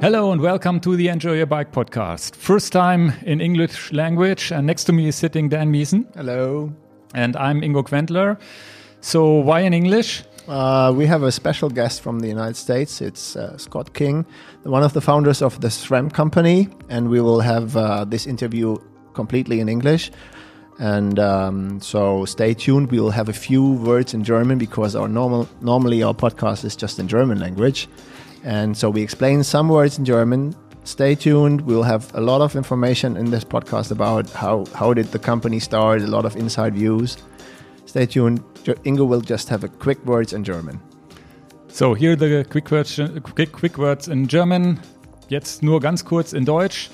Hello and welcome to the Enjoy Your Bike podcast. First time in English language, and next to me is sitting Dan Miesen. Hello. And I'm Ingo Quentler. So, why in English? Uh, we have a special guest from the United States. It's uh, Scott King, one of the founders of the SRAM company, and we will have uh, this interview completely in English. And um, so stay tuned. We will have a few words in German because our normal normally our podcast is just in German language. And so we explain some words in German. Stay tuned. We'll have a lot of information in this podcast about how, how did the company start, a lot of inside views. Stay tuned. Ingo will just have a quick words in German. So, here the quick words, quick, quick words in German. Jetzt nur ganz kurz in Deutsch.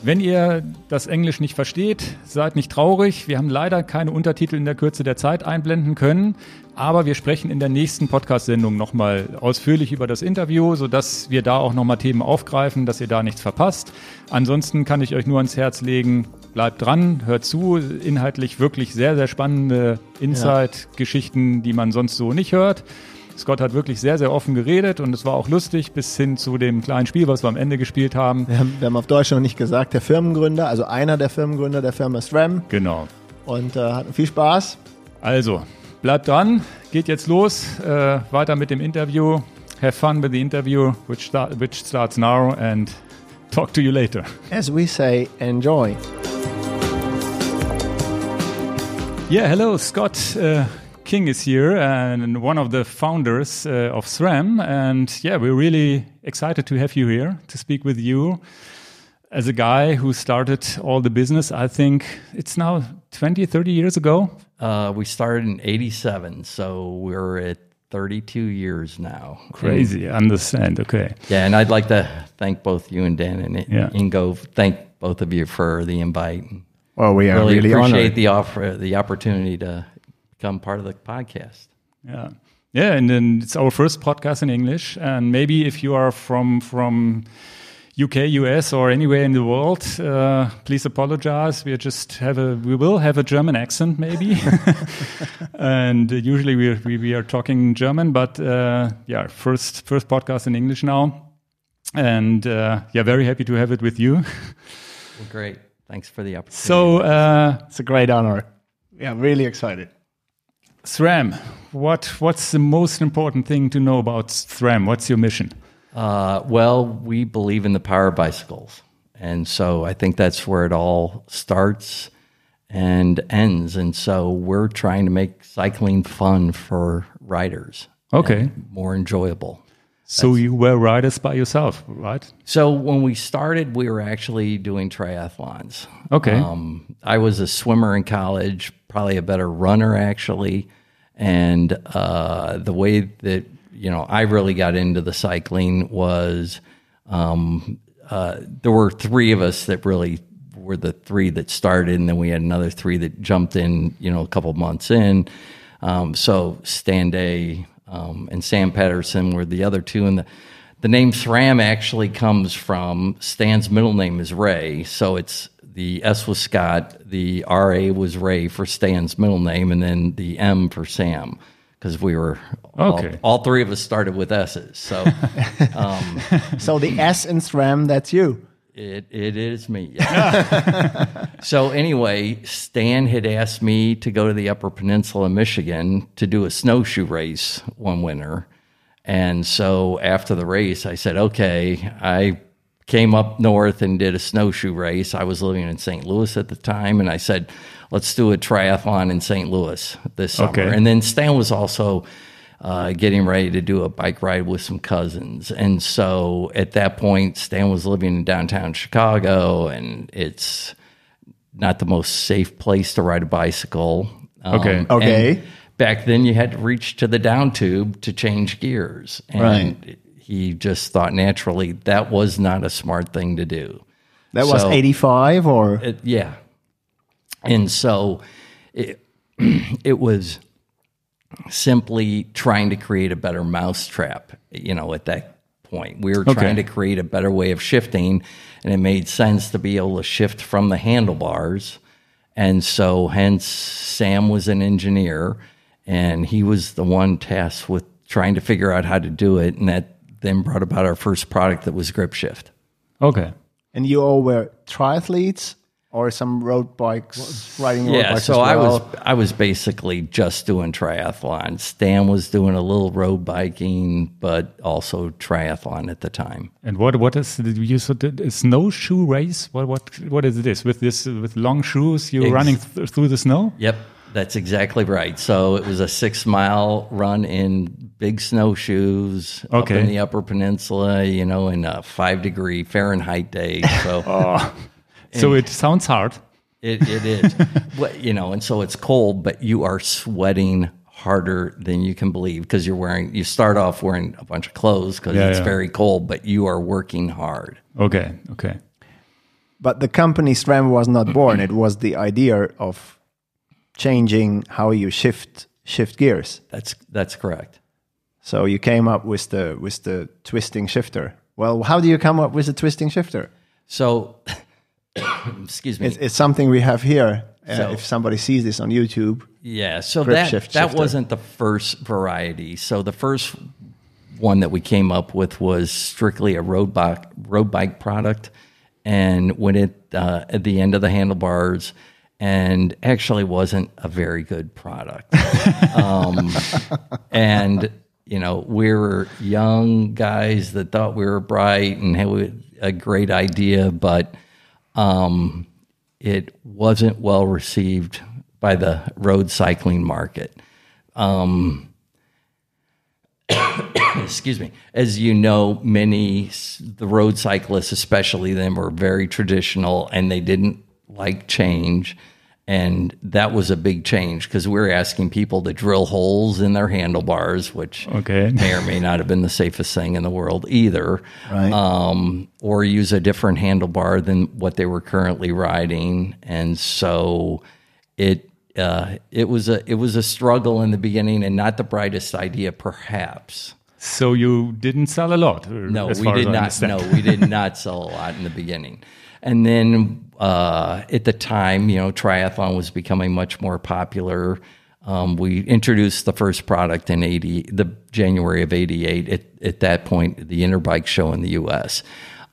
Wenn ihr das Englisch nicht versteht, seid nicht traurig. Wir haben leider keine Untertitel in der Kürze der Zeit einblenden können, aber wir sprechen in der nächsten Podcast-Sendung nochmal ausführlich über das Interview, sodass wir da auch nochmal Themen aufgreifen, dass ihr da nichts verpasst. Ansonsten kann ich euch nur ans Herz legen, bleibt dran, hört zu. Inhaltlich wirklich sehr, sehr spannende Insight-Geschichten, die man sonst so nicht hört. Scott hat wirklich sehr, sehr offen geredet und es war auch lustig bis hin zu dem kleinen Spiel, was wir am Ende gespielt haben. Wir haben, wir haben auf Deutsch noch nicht gesagt, der Firmengründer, also einer der Firmengründer der Firma SRAM. Genau. Und äh, hatten viel Spaß. Also, bleibt dran, geht jetzt los, äh, weiter mit dem Interview. Have fun with the interview, which, start, which starts now, and talk to you later. As we say, enjoy. Yeah, hello, Scott. Uh, King is here and one of the founders uh, of SRAM. And yeah, we're really excited to have you here to speak with you as a guy who started all the business. I think it's now 20, 30 years ago. Uh, we started in 87, so we're at 32 years now. Crazy, and, understand. Okay. Yeah, and I'd like to thank both you and Dan and yeah. Ingo. Thank both of you for the invite. Well, we are really, really appreciate honored. the offer, the opportunity to become part of the podcast. Yeah. Yeah, and then it's our first podcast in English. And maybe if you are from from UK, US, or anywhere in the world, uh, please apologize. We just have a we will have a German accent maybe, and usually we are, we, we are talking German. But uh, yeah, first first podcast in English now, and uh, yeah, very happy to have it with you. Well, great. Thanks for the opportunity. So uh, it's a great honor. Yeah, really excited. SRAM, what what's the most important thing to know about SRAM? What's your mission? Uh, well, we believe in the power of bicycles, and so I think that's where it all starts and ends. And so we're trying to make cycling fun for riders. Okay, more enjoyable. So you were riders by yourself, right? So when we started, we were actually doing triathlons. Okay. Um, I was a swimmer in college, probably a better runner actually, and uh, the way that you know I really got into the cycling was um, uh, there were three of us that really were the three that started, and then we had another three that jumped in, you know, a couple months in. Um, so Stan Day, um, and Sam Patterson were the other two. And the, the name SRAM actually comes from Stan's middle name is Ray. So it's the S was Scott, the RA was Ray for Stan's middle name, and then the M for Sam. Because we were okay. all, all, three of us started with S's. So, um, so the S in SRAM, that's you. It it is me. Yeah. so anyway, Stan had asked me to go to the Upper Peninsula, in Michigan, to do a snowshoe race one winter, and so after the race, I said, "Okay." I came up north and did a snowshoe race. I was living in St. Louis at the time, and I said, "Let's do a triathlon in St. Louis this summer." Okay. And then Stan was also uh, getting ready to do a bike ride with some cousins. And so at that point, Stan was living in downtown Chicago, and it's not the most safe place to ride a bicycle. Um, okay. Okay. Back then, you had to reach to the down tube to change gears. And right. He just thought naturally that was not a smart thing to do. That was 85 or? It, yeah. And so it, it was simply trying to create a better mousetrap, you know, at that point. We were Okay. trying to create a better way of shifting, and it made sense to be able to shift from the handlebars. And so, hence, Sam was an engineer, and he was the one tasked with trying to figure out how to do it. And at then brought about our first product that was grip shift. Okay. And you all were triathletes or some road bikes, riding road Yeah, bikes so as I was I was basically just doing triathlon. Stan was doing a little road biking, but also triathlon at the time. And what what is the, you said it- a snowshoe race? What what what is this with this with long shoes? You're Ex- running th through the snow? Yep, that's exactly right. So it was a six mile run in big snowshoes up in the Upper Peninsula, you know, in a five degree Fahrenheit day. So oh. So it sounds hard. it, it is, What- you know, and so it's cold, but you are sweating harder than you can believe because you're wearing. You start off wearing a bunch of clothes because Yeah, it's yeah. very cold, but you are working hard. Okay, okay. But the company SRAM was not born. It was the idea of changing how you shift shift gears. That's that's correct. So you came up with the with the twisting shifter. Well, how do you come up with a twisting shifter? So, excuse me. It's, it's something we have here. Uh, if somebody sees this on YouTube, Yeah, so that shift that shifter. wasn't the first variety. So the first one that we came up with was strictly a road bike road bike product, and went it uh, at the end of the handlebars, and actually wasn't a very good product. um, and you know we were young guys that thought we were bright and had a great idea, but um, it wasn't well received by the road cycling market. Um, excuse me. As you know, many the road cyclists, especially them, were very traditional and they didn't like change. And that was a big change because we were asking people to drill holes in their handlebars, which Okay. may or may not have been the safest thing in the world either. Right. Um, or use a different handlebar than what they were currently riding, and so it uh, it was a it was a struggle in the beginning, and not the brightest idea, perhaps. So you didn't sell a lot. uh, No, we did not. No, we did not sell a lot in the beginning. And then uh, at the time, you know, triathlon was becoming much more popular. Um, we introduced the first product in eighty, the January of '88. At, at that point, the Interbike show in the U.S.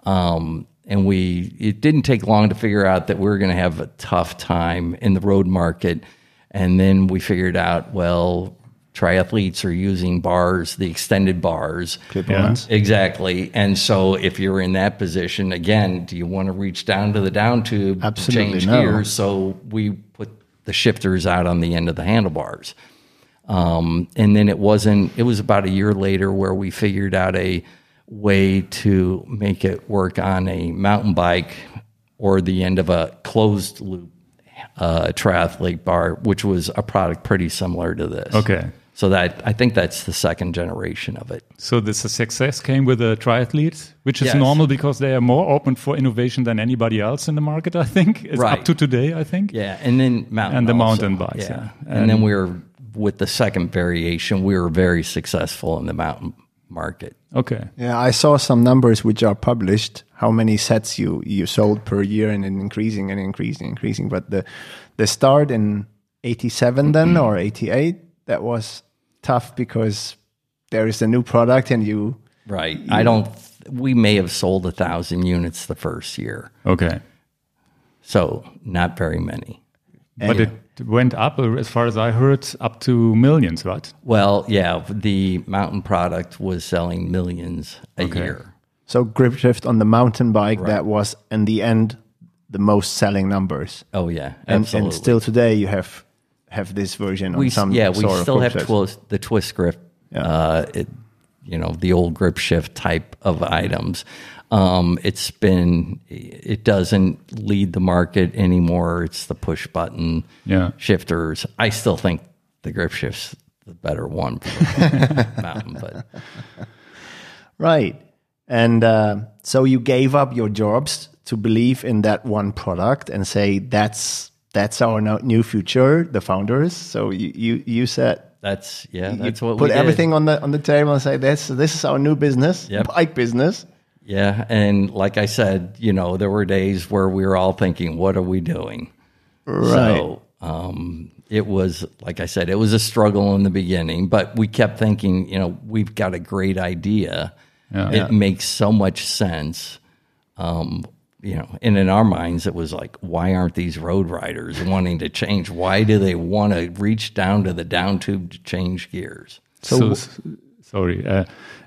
Um, and we it didn't take long to figure out that we were going to have a tough time in the road market. And then we figured out, well, triathletes are using bars, the extended bars. clip-ons. Exactly. And so if you're in that position, again, do you want to reach down to the down tube Absolutely to change no. gears? So we put the shifters out on the end of the handlebars. Um, and then it wasn't, it was about a year later where we figured out a way to make it work on a mountain bike or the end of a closed loop uh, triathlete bar, which was a product pretty similar to this. Okay. So that I think that's the second generation of it. So this success came with the triathletes, which is Yes. normal because they are more open for innovation than anybody else in the market. I think it's Right. up to today. I think. Yeah, and then mountain And the also. mountain bikes, yeah. And, then we were with the second variation, we were very successful in the mountain market. Okay. Yeah, I saw some numbers which are published. How many sets you you sold per year, and then increasing and increasing, increasing. But the the start in '87 then mm-hmm. or '88 that was tough because there is a new product and you Right. I don't. We may have sold a thousand units the first year, Okay. so not very many. But it went up, uh, as far as I heard, up to millions, right? Well, yeah, the mountain product was selling millions a year. so grip shift on the mountain bike that was in the end the most selling numbers. Oh yeah, And, and still today you have have this version on we some yeah we sort of still grip have shift. twist, the twist grip uh it, you know the old grip shift type of items um it's been it doesn't lead the market anymore it's the push button Yeah. shifters i still think the grip shift's the better one for the mountain but Right. And uh, so you gave up your jobs to believe in that one product and say that's that's our new future, the founders. So you you, you said that's yeah you that's what put we did. everything on the on the table and say this this is our new business, Yep. bike business. Yeah, and like I said, you know, there were days where we were all thinking, "What are we doing?" Right. So um, it was, like I said, it was a struggle in the beginning, but we kept thinking, you know, we've got a great idea, Yeah. It makes so much sense. Um, you know, and in our minds, it was like, why aren't these road riders wanting to change? Why do they want to reach down to the down tube to change gears? So, s- sorry, uh,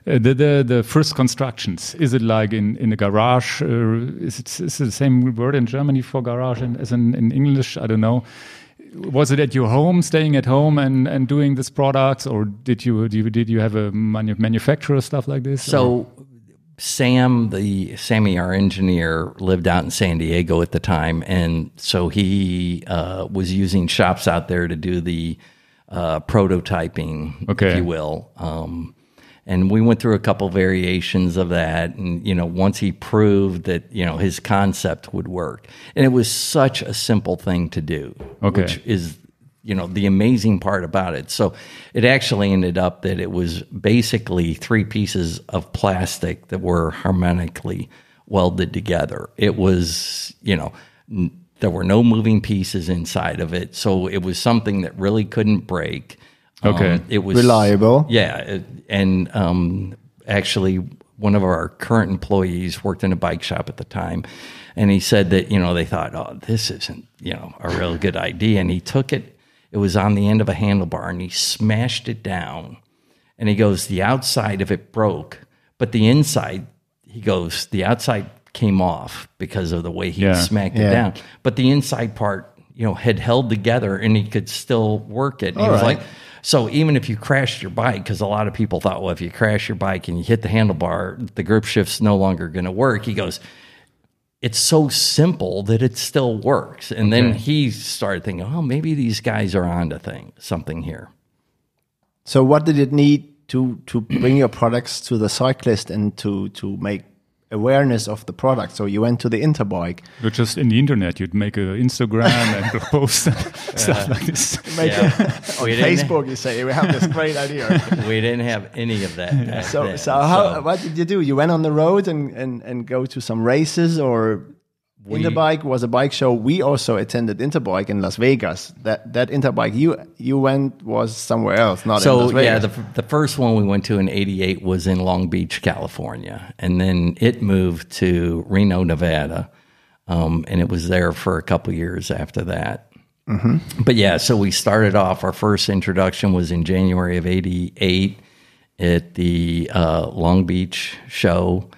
uh, the, the the first constructions is it like in in a garage? Uh, is it is it the same word in Germany for garage in, as in, in English? I don't know. Was it at your home, staying at home and, and doing this products, or did you, did you did you have a manu- manufacturer stuff like this? or- So Sam, the Sammy, our engineer, lived out in San Diego at the time, and so he uh, was using shops out there to do the uh, prototyping, Okay. if you will. Um, and we went through a couple variations of that, and you know, once he proved that you know his concept would work, and it was such a simple thing to do, Okay. which is you know the amazing part about it so it actually ended up that it was basically three pieces of plastic that were harmonically welded together it was you know n- there were no moving pieces inside of it so it was something that really couldn't break Okay. Um, it was Reliable. yeah it- and um, actually one of our current employees worked in a bike shop at the time and he said that you know they thought oh this isn't you know a real good idea and he took it it was on the end of a handlebar and he smashed it down and he goes the outside of it broke but the inside he goes the outside came off because of the way he Yeah. smacked Yeah. it down but the inside part you know had held together and he could still work it and he All was right. like so even if you crashed your bike, because a lot of people thought, well, if you crash your bike and you hit the handlebar, the grip shift's no longer going to work. He goes, it's so simple that it still works. And then he started thinking, oh, maybe these guys are onto thing something here. So what did it need to to bring your products to the cyclist and to to make awareness of the product? So you went to the Interbike. You're just in the internet. You'd make an Instagram and post stuff like this. Make Yeah. a, oh, on We Facebook, you say we have this great idea. We didn't have any of that. back So, then. so how? What did you do? You went on the road and and and go to some races, or Interbike was a bike show. We also attended Interbike in Las Vegas. That that Interbike you you went was somewhere else, not in So Las Vegas. yeah, the the first one we went to in '88 was in Long Beach, California, and then it moved to Reno, Nevada, um, and it was there for a couple years after that. But yeah, so we started off. Our first introduction was in January of '88 at the uh, Long Beach show,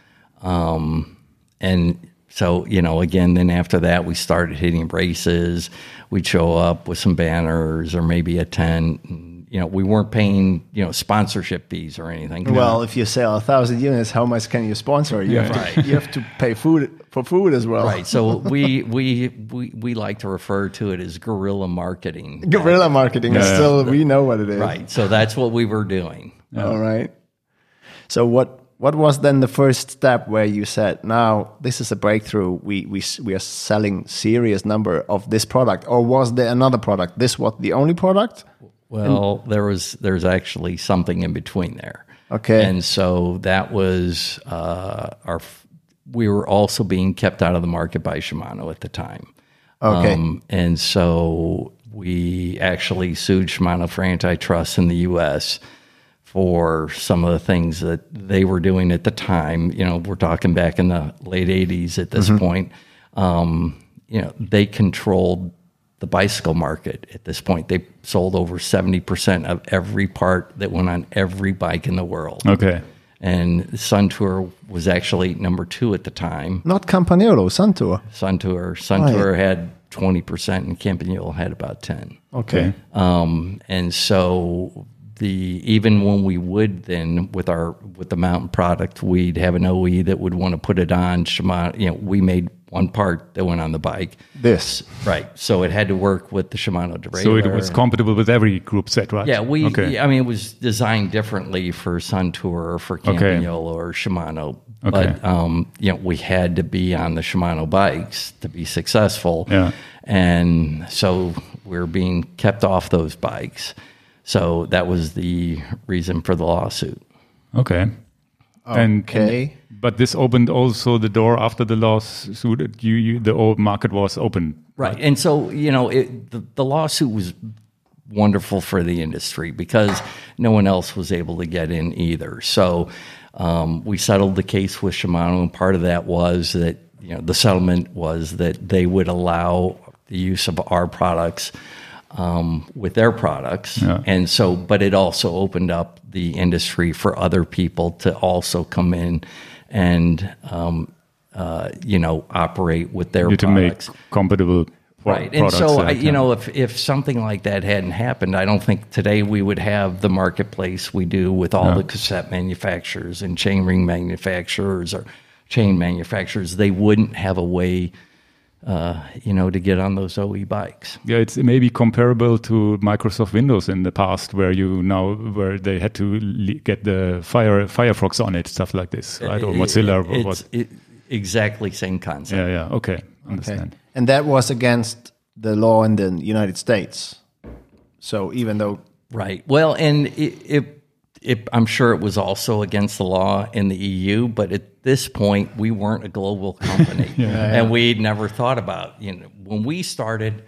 um, and so you know, again, then after that, we started hitting races. We'd show up with some banners or maybe a tent. And, you know, we weren't paying you know sponsorship fees or anything. well, if you sell a thousand units, how much can you sponsor? You have to you have to pay food for food as well. Right. So we, we we we like to refer to it as guerrilla marketing. Guerrilla marketing Yeah. still we know what it is. Right. So that's what we were doing. All right. So what what was then the first step where you said, now this is a breakthrough. We we we are selling serious number of this product, or was there another product? This was the only product? Well, there was there's actually something in between there. Okay. And so that was uh, our. We were also being kept out of the market by Shimano at the time. Okay. Um, and so we actually sued Shimano for antitrust in the U.S. for some of the things that they were doing at the time. You know, we're talking back in the late '80s at this point. Um, you know, they controlled the bicycle market at this point. They sold over seventy percent of every part that went on every bike in the world. Okay. And Sun Tour was actually number two at the time. Not Campagnolo, Suntour. Sun Tour, Sun Right. Had twenty percent, and Campagnolo had about ten. Okay. Um, and so the even when we would then with our with the mountain product, we'd have an OE that would want to put it on Shimano. You know, we made one part that went on the bike, This. right? So it had to work with the Shimano derailleur. So it was compatible with every group set, right? Yeah, we. Okay. I mean, it was designed differently for Sun Tour or for Campagnolo or Shimano. Okay. But um, you know, we had to be on the Shimano bikes to be successful. Yeah. And so we're being kept off those bikes. So that was the reason for the lawsuit. Okay. And, Okay. but this opened also the door after the lawsuit. You, you the old market was open. Right. And so, you know, it, the, the lawsuit was wonderful for the industry because no one else was able to get in either. So um, we settled the case with Shimano, and part of that was that you know the settlement was that they would allow the use of our products um, with their products, Yeah. and so but it also opened up the industry for other people to also come in and um, uh, you know operate with their You to make products. compatible Right. And so, I, you know, if, if something like that hadn't happened, I don't think today we would have the marketplace we do with all the cassette manufacturers and chain ring manufacturers or chain manufacturers. They wouldn't have a way, uh, you know, to get on those OE bikes. Yeah, it's maybe comparable to Microsoft Windows in the past, where you now where they had to le- get the Fire Firefox on it, stuff like this, right? Or Mozilla. It- was, it's it, exactly same concept. yeah, yeah. Okay, Okay. understand. And that was against the law in the United States. So even though Right. Well, and it, it, it, I'm sure it was also against the law in the EU, but at this point, we weren't a global company, and we'd never thought about you know when we started.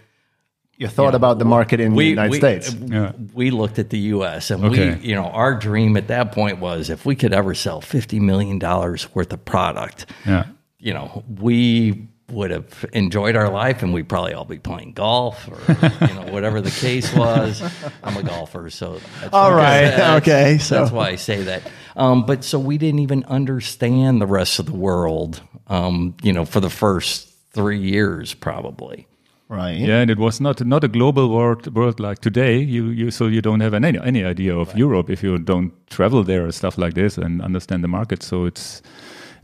you thought about the market in the United we, States, Yeah. we looked at the U.S. and Okay. we, you know, our dream at that point was if we could ever sell fifty million dollars worth of product, Yeah. you know, we would have enjoyed our life and we'd probably all be playing golf or you know whatever the case was. I'm a golfer, so that's All that's- okay, so- that's why I say that. Um, but so we didn't even understand the rest of the world, um, you know, for the first three years probably. right? Yeah, and it was not not a global world world like today. You you so you don't have any any idea of Europe if you don't travel there or stuff like this and understand the market. So it's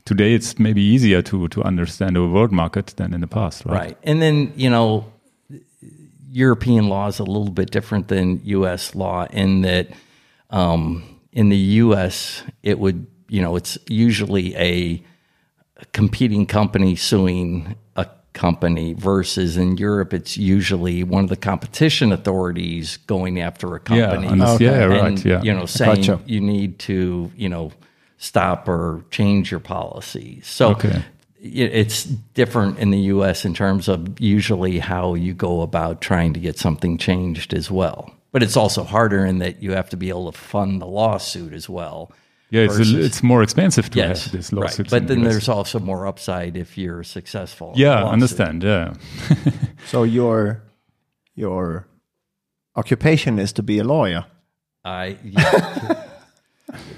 today it's maybe easier to to understand a world market than in the past, right? Right. And then, you know, European law is a little bit different than U.S. law in that um, in the U.S., it would, you know, it's usually a competing company suing a company versus in Europe, it's usually one of the competition authorities going after a Yeah, company. under- yeah, right, And, yeah. You know, saying Gotcha. you need to, you know, stop or change your policies. So Okay. it's different in the U.S. in terms of usually how you go about trying to get something changed as well. But it's also harder in that you have to be able to fund the lawsuit as well. Yeah, it's versus- a, it's more expensive to yes, have this right. But in the then US. there's also more upside if you're successful. yeah, lawsuit. understand. Yeah, So your your occupation is to be a lawyer. I. Yeah.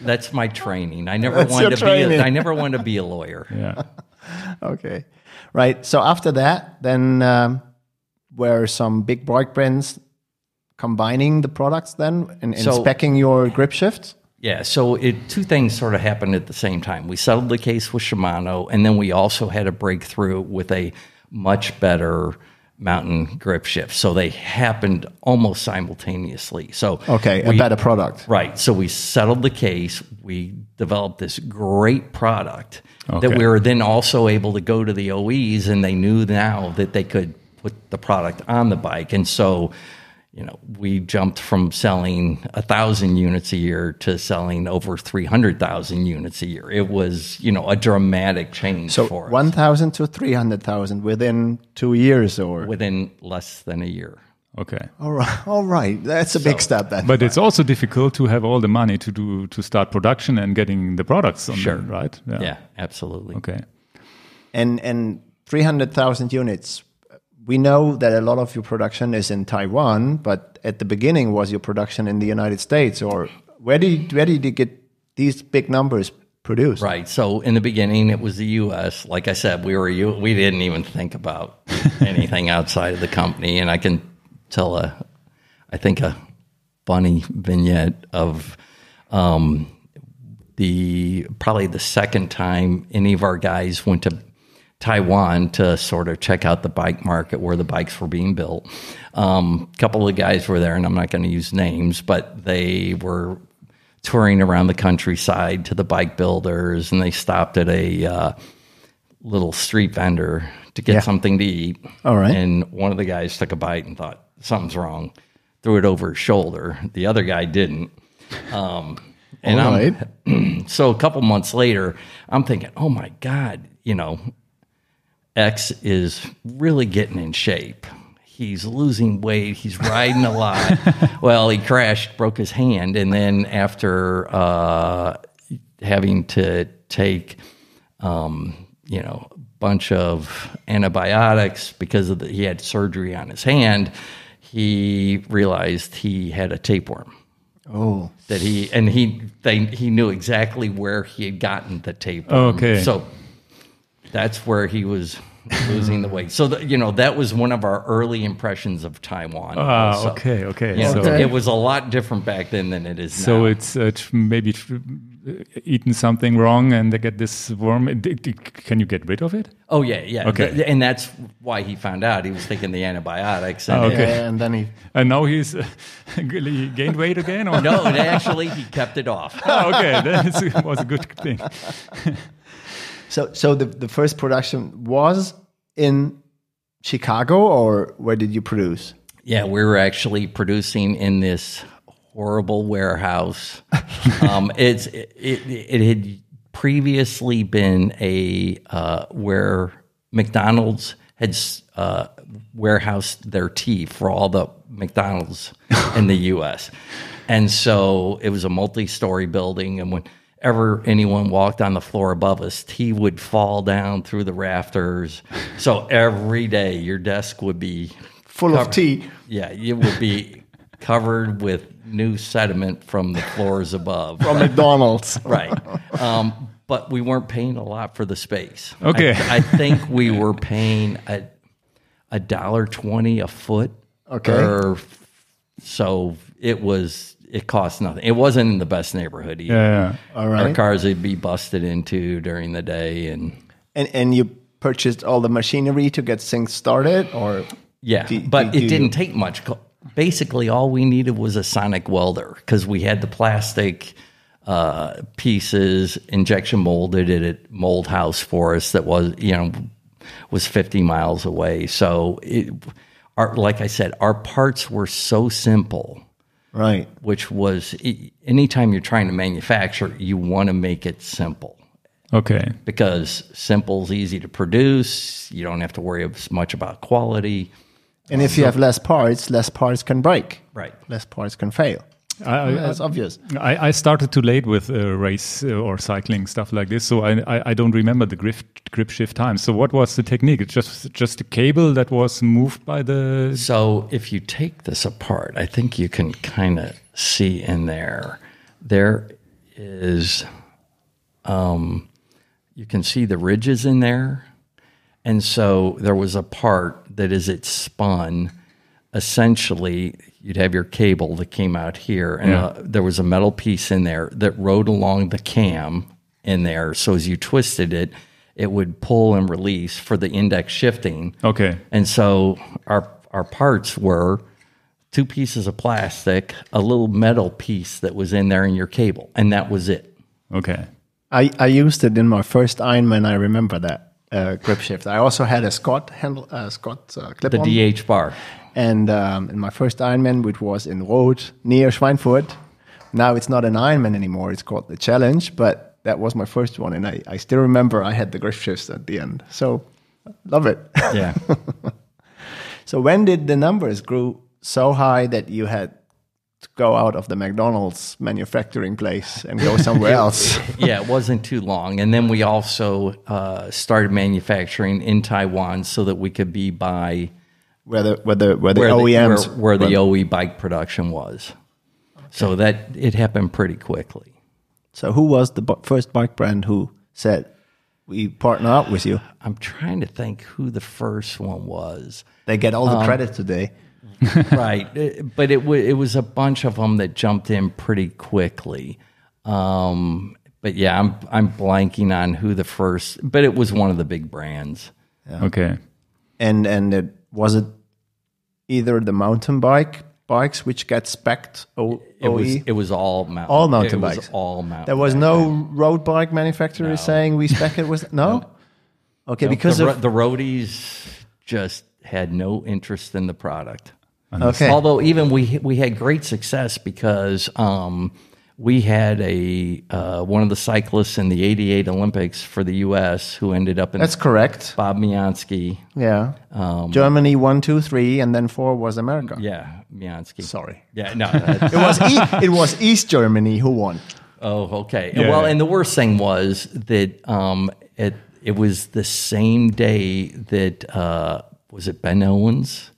That's my training. I never That's wanted to be. A, I never wanted to be a lawyer. yeah. Okay, right. So after that, then um, were some big bike brands combining the products then and, and So- specking your grip shifts? Yeah, so it two things sort of happened at the same time. We settled the case with Shimano, and then we also had a breakthrough with a much better mountain grip shift. So they happened almost simultaneously. So Okay, a better product. Right. So we settled the case. We developed this great product that we were then also able to go to the OEs, and they knew now that they could put the product on the bike. And so, you know, we jumped from selling a thousand units a year to selling over three hundred thousand units a year. It was, you know, a dramatic change So for us 1,000 to 300,000 within two years or? within less than a year. Okay. All right, all right. That's a big step then. But it's also difficult to have all the money to do to start production and getting the products on Sure. them, right? Yeah, absolutely. Okay. and and 300,000 units. We know that a lot of your production is in Taiwan, but at the beginning was your production in the United States or where did where did you get these big numbers produced? Right. So in the beginning, it was the U.S. Like I said, we were U- we didn't even think about anything outside of the company. And I can tell a, I think a funny vignette of um, the probably the second time any of our guys went to Taiwan to sort of check out the bike market where the bikes were being built. Um, a couple of the guys were there, and I'm not going to use names, but they were touring around the countryside to the bike builders, and they stopped at a uh, little street vendor to get Yeah. something to eat. All right. And one of the guys took a bite and thought something's wrong, threw it over his shoulder. The other guy didn't. Um, and All I'm, right. so a couple months later, I'm thinking, oh my God, you know, X is really getting in shape. he's losing weight, he's riding a lot. well, he crashed, broke his hand, and then after uh, having to take, um, you know, a bunch of antibiotics because of the, he had surgery on his hand, he realized he had a tapeworm Oh, that he and he they he knew exactly where he had gotten the tapeworm. Okay. so that's where he was losing the weight. So the, you know that was one of our early impressions of Taiwan. Ah, also. okay, okay. You know, So, it was a lot different back then than it is now. so now. it's uh, tr- maybe tr- eaten something wrong and they get this worm. It- it- it- Can you get rid of it? oh yeah, yeah. Okay. Th- and that's why he found out he was taking the antibiotics. And Ah, okay. yeah, and then he. And now he's uh, he gained weight again? Or? No, actually he kept it off. Oh, okay, that was a good thing. So, so the the first production was in Chicago, or where did you produce? Yeah, we were actually producing in this horrible warehouse. um, it's it, it, it had previously been a uh, where McDonald's had uh, warehoused their tea for all the McDonald's in the U.S. And so it was a multi-story building, and whenever anyone walked on the floor above us, tea would fall down through the rafters. So every day, your desk would be Full of tea. yeah, it would be covered with new sediment from the floors above. From McDonald's. Right. Um, but we weren't paying a lot for the space. Okay. I, I think we were paying a a dollar twenty a foot. Okay. Or, so it was. It cost nothing. It wasn't in the best neighborhood either. Yeah, all right. Our cars would be busted into during the day, and And and you purchased all the machinery to get things started, or Yeah, Do- but do- it do didn't you- take much. Basically, all we needed was a sonic welder because we had the plastic uh, pieces injection molded at a mold house for us that was you know was 50 miles away. So it, our, like I said, our parts were so simple, right? which was anytime you're trying to manufacture, you want to make it simple okay. because simple's easy to produce. You don't have to worry as much about quality. And if you um, have less parts, less parts can break. Right. Less parts can fail. I, I, That's obvious. I, I started too late with uh, race uh, or cycling stuff like this, so I, I, I don't remember the grip grip shift time. So what was the technique? It's just just a cable that was moved by the. So if you take this apart, I think you can kind of see in there. There is, um, you can see the ridges in there, and so there was a part that as it spun, essentially you'd have your cable that came out here, and Yeah. uh, there was a metal piece in there that rode along the cam in there. So as you twisted it, it would pull and release for the index shifting. Okay. And so our our parts were two pieces of plastic, a little metal piece that was in there in your cable, and that was it. Okay. I, I used it in my first Ironman. I remember that uh, grip shift. I also had a Scott handle, uh, Scott uh, clip The on. DH bar. And um, in my first Ironman, which was in Roth near Schweinfurt, now it's not an Ironman anymore. It's called the Challenge, but that was my first one, and I, I still remember I had the grip shifts at the end. So love it. Yeah. so when did the numbers grow so high that you had to go out of the McDonald's manufacturing place and go somewhere else? yeah, it wasn't too long. And then we also uh, started manufacturing in Taiwan so that we could be by Where the where the where the where OEMs the, where, where the run. OE bike production was. So that it happened pretty quickly. So who was the bu- first bike brand who said we partner up with you? I'm trying to think who the first one was. They get all the Um, credit today. right. Uh, But it, wa it was a bunch of them that jumped in pretty quickly. Um, but yeah, I'm I'm blanking on who the first, but it was one of the big brands. Okay. And and it, was it either the mountain bike bikes which get spec'd o- It was it was all mountain. All mountain it was bikes. all mountain. there was bikes. no road bike manufacturer No. saying we spec it was no. Okay, because the, of the roadies just had no interest in the product. okay, Although even we we had great success because um, we had a uh, one of the cyclists in the '88 Olympics for the U.S. who ended up in That's correct. Bob Mionske. Yeah. Um, Germany one, two, three, and then four was America. Yeah, Mionske. Sorry. Yeah, no. It was e- it was East Germany who won. Oh, okay. Yeah. Well, and the worst thing was that um, it it was the same day that uh, was it Ben Owens.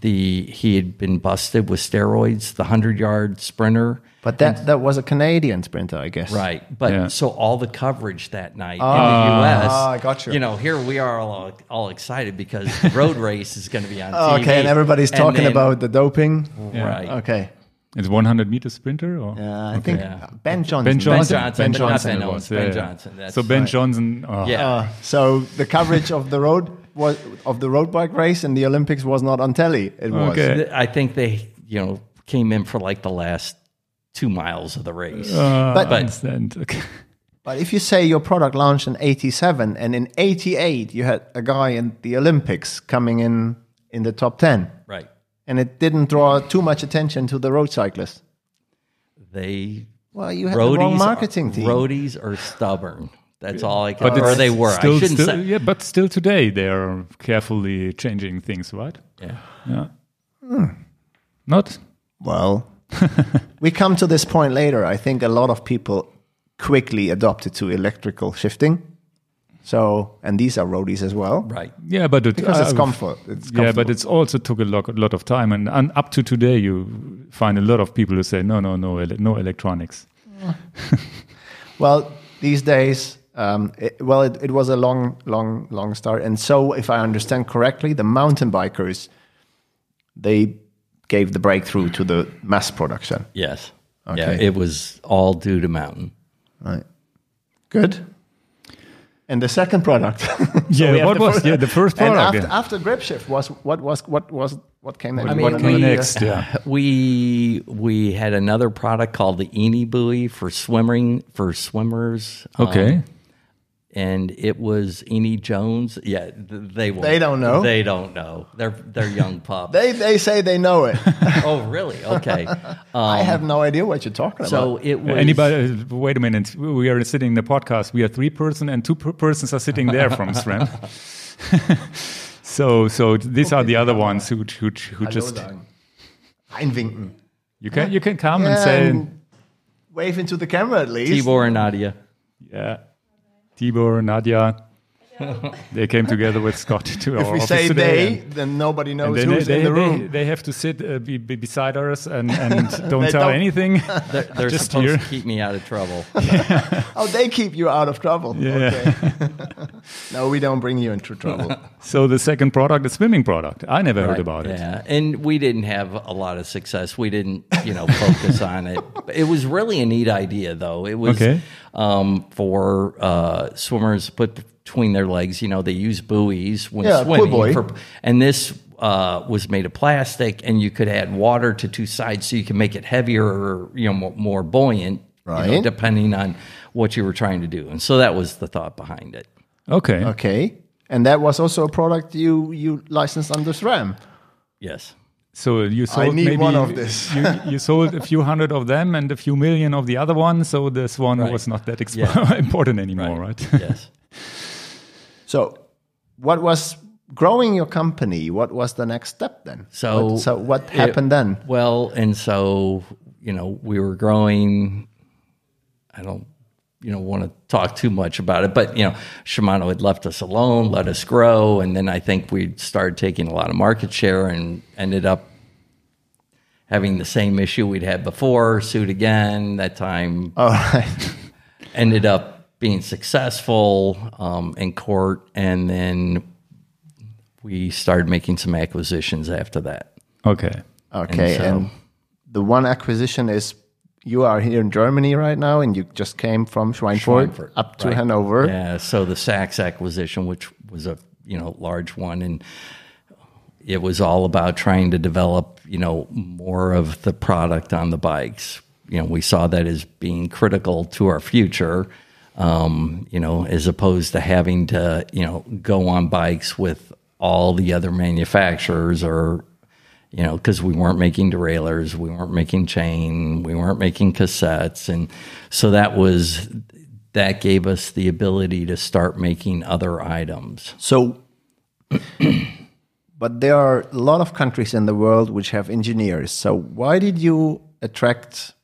The he had been busted with steroids, the hundred yard sprinter. But that that was a Canadian sprinter, I guess. Right, but Yeah. so all the coverage that night in the U.S. Ah, I got you. You know, here we are all all excited because the road race is going to be on Oh, TV. okay, and everybody's talking then- about the doping. right. Okay. It's 100 meter sprinter or Yeah, I think Yeah. Ben Johnson. Ben Johnson. Johnson, Ben but not Johnson. Ben it Owens, was, Ben yeah, yeah. Johnson, so Ben right. Johnson. Oh. Yeah. Uh, so the coverage of the road was of the road bike race and the Olympics was not on telly. It was. Okay. I think they, you know, came in for like the last two miles of the race. Uh, But- I understand. Okay. But if you say your product launched in '87 and in '88 you had a guy in the Olympics coming in in the top ten, right. and it didn't draw too much attention to the road cyclists. They Well, you had the wrong roadies, marketing team. roadies are stubborn. That's all I can. But or it's they were. Still, I shouldn't still, say. Yeah, but still today they are carefully changing things, right? Yeah. Yeah. Not. Well, we come to this point later. I think a lot of people quickly adopted to electrical shifting. So, and these are roadies as well. Right. Yeah, but it, Because it's uh, comfort. It's Yeah, but comfortable. it's also took a lot, a lot of time, and, and up to today, you find a lot of people who say, no, no, no, ele- no electronics. Well, these days, um, it, well, it, it was a long, long, long start. And so, if I understand correctly, the mountain bikers, they gave the breakthrough to the mass production. Yes. Yeah. It was all due to Mountain. Right. Good. And the second product. Yeah, what the was first- yeah the first and product? after, yeah. after grip shift was what was what was what came next? What- What what came you- next? Yeah. We we had another product called the Eni buoy for swimming for swimmers. um, Okay. And it was Eni Jones. Yeah, they won't- They don't know? They don't know. They're they're young pups. They they say they know it. oh, really? Okay. I have um, no idea what you're talking So about. So it was Anybody? Wait a minute. We are sitting in the podcast. We are three person, and two per- persons are sitting there from SRAM. so, so these are the other ones who who who Hallo just sagen. Einwinken. you can you can come and say and wave into the camera at least. Tibor and Nadia. yeah, Tibor, Nadia. they came together with Scott to If our we say today. they, then nobody knows then who's they, in the they, room. they, they have to sit uh, be, be beside us and, and don't tell don't- anything. They're, they're Just supposed here. to keep me out of trouble. oh, they keep you out of trouble. Yeah. Okay. no, we don't bring you into trouble. So the second product, the swimming product. I never heard about it. Yeah, and we didn't have a lot of success. We didn't, you know, focus on it. It was really a neat idea, though. It was Okay. Um, for uh, swimmers to put between their legs. You know, they use buoys when Yeah, swimming, buoy. for, and this uh, was made of plastic, and you could add water to two sides, so you can make it heavier or you know more, more buoyant, you know, depending on what you were trying to do. And so that was the thought behind it. Okay. Okay. And that was also a product you, you licensed under SRAM. Yes. So you sold need maybe one of this. you, you sold a few hundred of them and a few million of the other one. So this one Right. was not that exp- Yeah. important anymore, right? Yes. So, what was growing your company? What was the next step then? So- what, so what It- happened then? Well, and so, you know, we were growing. I don't, you know, want to talk too much about it, but, you know, Shimano had left us alone, let us grow. And then I think we started taking a lot of market share and ended up having the same issue we'd had before, sued again. That time All right. ended up being successful um, in court. And then we started making some acquisitions after that. Okay. Okay. so- And, the one acquisition is you are here in Germany right now, and you just came from Schweinfurt, Schweinfurt, up to right. Hanover. Yeah, so the Sachs acquisition, which was a you know large one, and it was all about trying to develop you know more of the product on the bikes. You know, we saw that as being critical to our future. Um, you know, as opposed to having to you know go on bikes with all the other manufacturers or you know, because we weren't making derailleurs, we weren't making chain, we weren't making cassettes, and so that was that gave us the ability to start making other items. So, but there are a lot of countries in the world which have engineers. So, why did you attract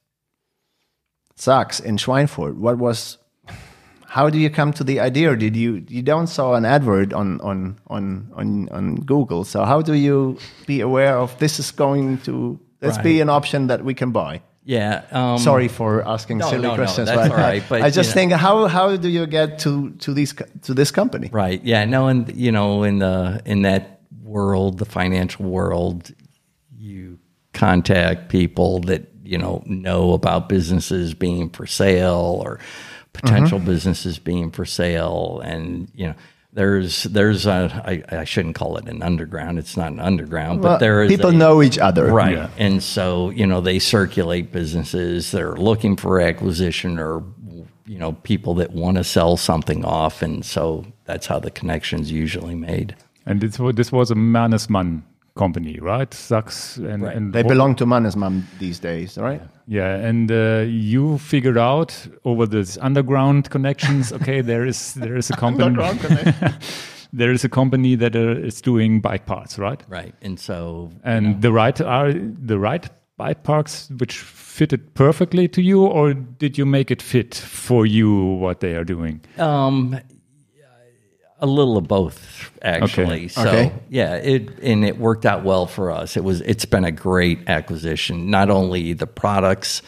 Sachs in Schweinfurt? What was how do you come to the idea? Did you you don't saw an advert on on on on, on Google? So how do you be aware of this is going to let's be an option that we can buy? Yeah. Um, Sorry for asking no, silly no, no, questions. that's but all right, I- but, I just know. think how how do you get to to these to this company? Right. Yeah. No. And you know, in the in that world, the financial world, you contact people that you know know about businesses being for sale or potential mm-hmm. businesses being for sale, and you know. There's, there's, a, I, I shouldn't call it an underground. It's not an underground, but Well, there is people a- know each other, Right. Yeah. And so, you know, they circulate businesses that are looking for acquisition or, you know, people that want to sell something off. And so that's how the connection's usually made. And this was, this was a Mannesmann company, right? Sachs and, Right. and They belong to Mannesmann these days, right? Yeah, and uh, you figured out over this underground connections. Okay, there is there is a company. there is a company that uh, is doing bike parts, right? Right. And so, And the right are the right bike parts which fitted perfectly to you, or did you make it fit for you what they are doing? um, a little of both, actually. Okay. So Okay. yeah, it and it worked out well for us. It was it's been a great acquisition. Not only the products,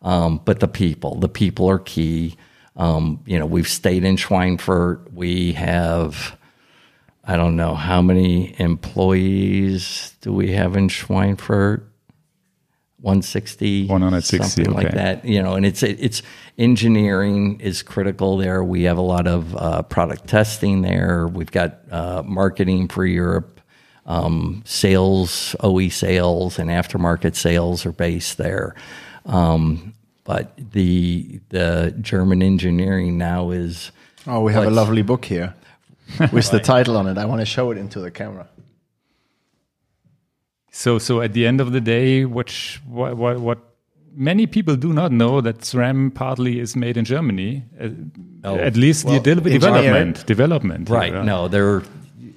um, but the people. The people are key. Um, you know, we've stayed in Schweinfurt. We have I don't know how many employees do we have in Schweinfurt. 160 160, something like that you know and it's it's engineering is critical there. We have a lot of uh, product testing there. We've got uh, marketing for europe. Um, sales oe sales and aftermarket sales are based there. Um, but the the german engineering now is Oh, we have a lovely book here. With the title on it. I want to show it into the camera. So, so at the end of the day, which what what, what many people do not know that SRAM partly is made in Germany. Uh, Oh, at least well, the de- development, development. Right. yeah. No, they're,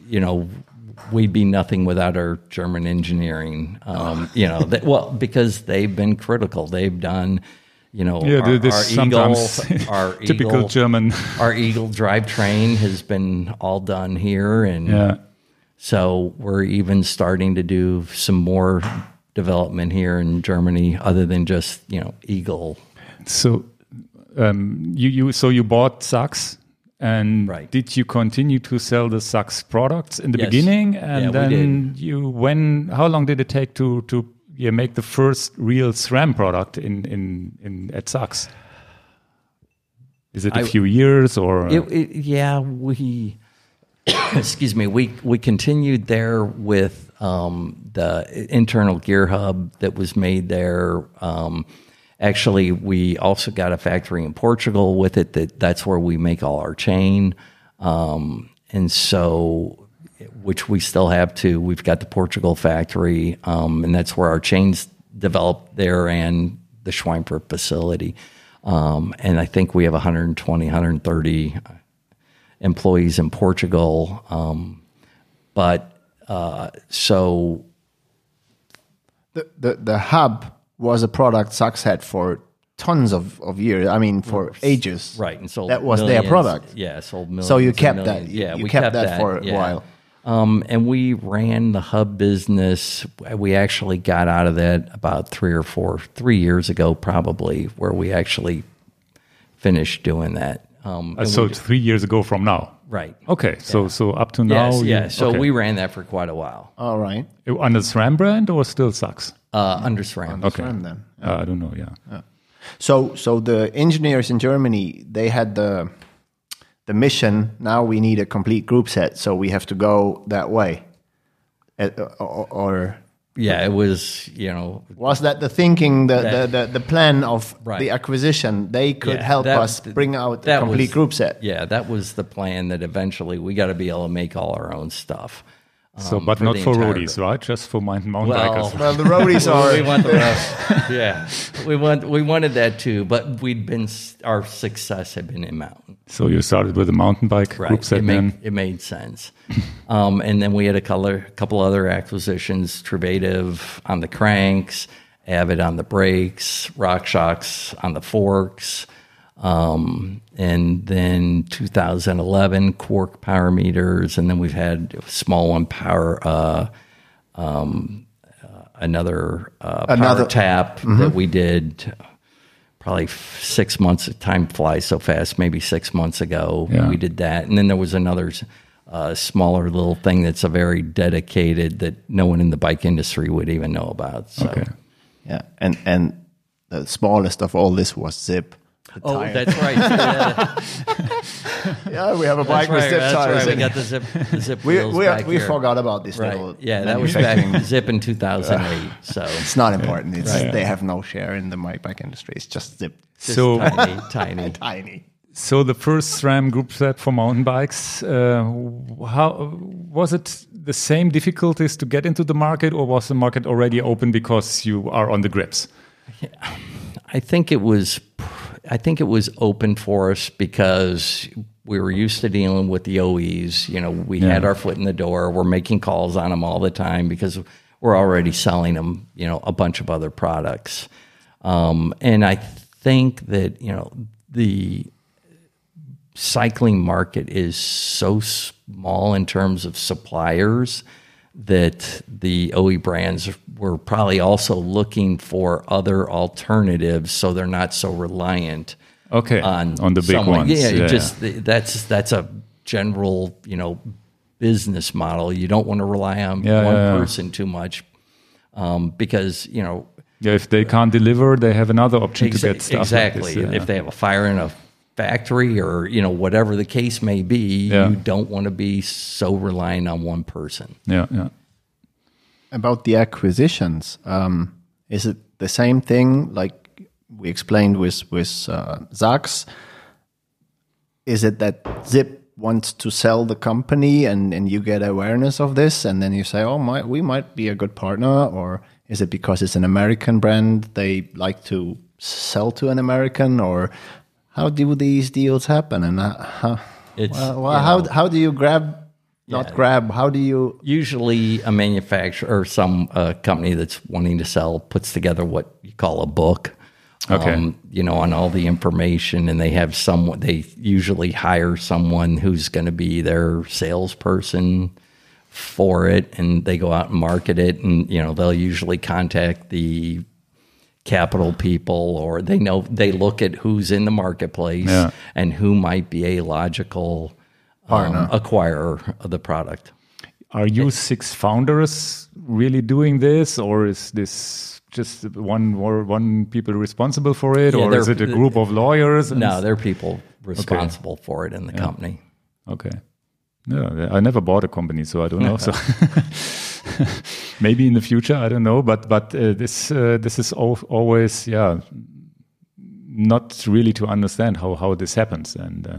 you know, we'd be nothing without our German engineering. Um, you know, they, well, because they've been critical. They've done, you know, Yeah, our, this our Eagle, our typical Eagle, German. our Eagle drivetrain has been all done here, and Yeah. So we're even starting to do some more development here in Germany, other than just you know Eagle. So, um, you you so you bought Sachs, and Right. did you continue to sell the Sachs products in the Yes. beginning? And Yeah, then you when how long did it take to to yeah, make the first real SRAM product in in in at Sachs? Is it a I- few years or It, it, yeah, we excuse me. We we continued there with um, the internal gear hub that was made there. Um, actually, we also got a factory in Portugal with it. That that's where we make all our chain, um, and so which we still have too. We've got the Portugal factory, um, and that's where our chains developed there and the Schweinfurt facility. Um, and I think we have 120, 130 employees in Portugal. Um, but uh, so The, the, the hub was a product Sachs had for tons of, of years. I mean, for ages. right, and sold That was their product. Yeah, sold millions. So you kept that. You- Yeah, you we kept that for a yeah. while. Um, and we ran the hub business. We actually got out of that about three or four, three years ago, probably, where we actually finished doing that. Um, Uh, so we- three years ago from now? right. Okay, so so up to now, Yes, you- yeah. So okay. we ran that for quite a while. All right. under SRAM brand or still Sachs? Uh, under SRAM. Okay, Fine then. Uh, I don't know. Yeah, So, so the engineers in Germany, they had the the mission. Now we need a complete group set, so we have to go that way. Uh, Or, or Yeah, it was, you know, was that the thinking, the That- the, the, the plan of Right. the acquisition? They could Yeah, help that- us bring out a complete was- group set. Yeah, that was the plan that eventually we got to be able to make all our own stuff. So, um, but not for roadies, right? Just for mountain, mountain Well, bikers. Well, the roadies are. we want the yeah, we want we wanted that too, but we'd been our success had been in mountain. So you started with a mountain bike group It made, then. it made sense. um, and then we had a color, couple other acquisitions: Truvativ on the cranks, Avid on the brakes, RockShox on the forks. Um, and then 2011 Quarq power meters, and then we've had a small one power, uh, um, uh, another uh, power Another- tap that we did probably f- six months. Time flies so fast. Maybe six months ago, Yeah. we did that, and then there was another uh, smaller little thing that's a very dedicated that no one in the bike industry would even know about. So. Okay. Yeah, and and the smallest of all this was Zipp. The Oh, tire. that's right. Yeah, yeah, we have a bike that's with right. Zipp That's tires. right. We got the Zipp, the Zipp we wheels we, back we here. forgot about this Right. little. Yeah, that was manufacturing. back Zipp in 2008. So It's not important. It's, Right. They have no share in the mi- bike industry. It's just Zipp. just So- tiny, tiny. Tiny. So the first SRAM group set for mountain bikes, uh, how was it? The same difficulties to get into the market, or was the market already open because you are on the grips? Yeah, I think it was I think it was open for us because we were used to dealing with the OEs. You know, we had our foot in the door. We're making calls on them all the time because we're already selling them, you know, a bunch of other products. Um, and I think that, you know, the cycling market is so small in terms of suppliers that the OE brands were probably also looking for other alternatives so they're not so reliant Okay, on on the big someone. ones. Yeah, yeah. just that's that's a general, you know, business model. You don't want to rely on Yeah, one yeah, person too much um, because, you know, Yeah, if they can't deliver, they have another option to get stuff. like exactly. this, yeah. If they have a fire in a factory or you know whatever the case may be, Yeah. you don't want to be so reliant on one person. yeah, yeah. About the acquisitions, um, is it the same thing like we explained with with uh, Sachs? Is it that Zipp wants to sell the company and, and you get awareness of this and then you say, oh, my, we might be a good partner? Or is it because it's an American brand they like to sell to an American? Or how do these deals happen? And uh, how, It's, well, well, how, know, how do you grab, not Yeah. grab, how do you Usually, a manufacturer or some uh, company that's wanting to sell puts together what you call a book. Okay. you know, on all the information, and they have someone. They usually hire someone who's going to be their salesperson for it, and they go out and market it. And you know, they'll usually contact the capital people, or they know they look at who's in the marketplace Yeah. and who might be a logical um, acquirer of the product. Are you six founders really doing this, or is this just one or one people responsible for it, Yeah, or is it a group of lawyers? and No, there are people responsible for it in the company. Okay. No, I never bought a company, so I don't know. So maybe in the future, I don't know. But but uh, this uh, this is al always yeah, not really to understand how how this happens. And uh,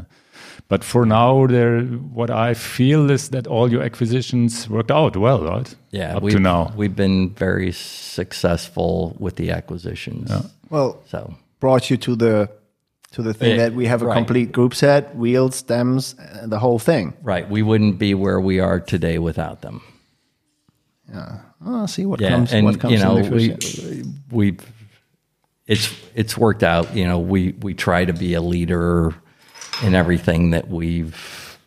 but for now, there what I feel is that all your acquisitions worked out well, right? Yeah, up we've, to now. we've been very successful with the acquisitions. Well, So brought you to the to the thing Yeah, that we have a right. complete group set, wheels, stems, uh, the whole thing. right, we wouldn't be where we are today without them. Yeah. Oh, see what Yeah, comes. and what comes you know we we it's it's worked out. You know, we we try to be a leader in everything that we've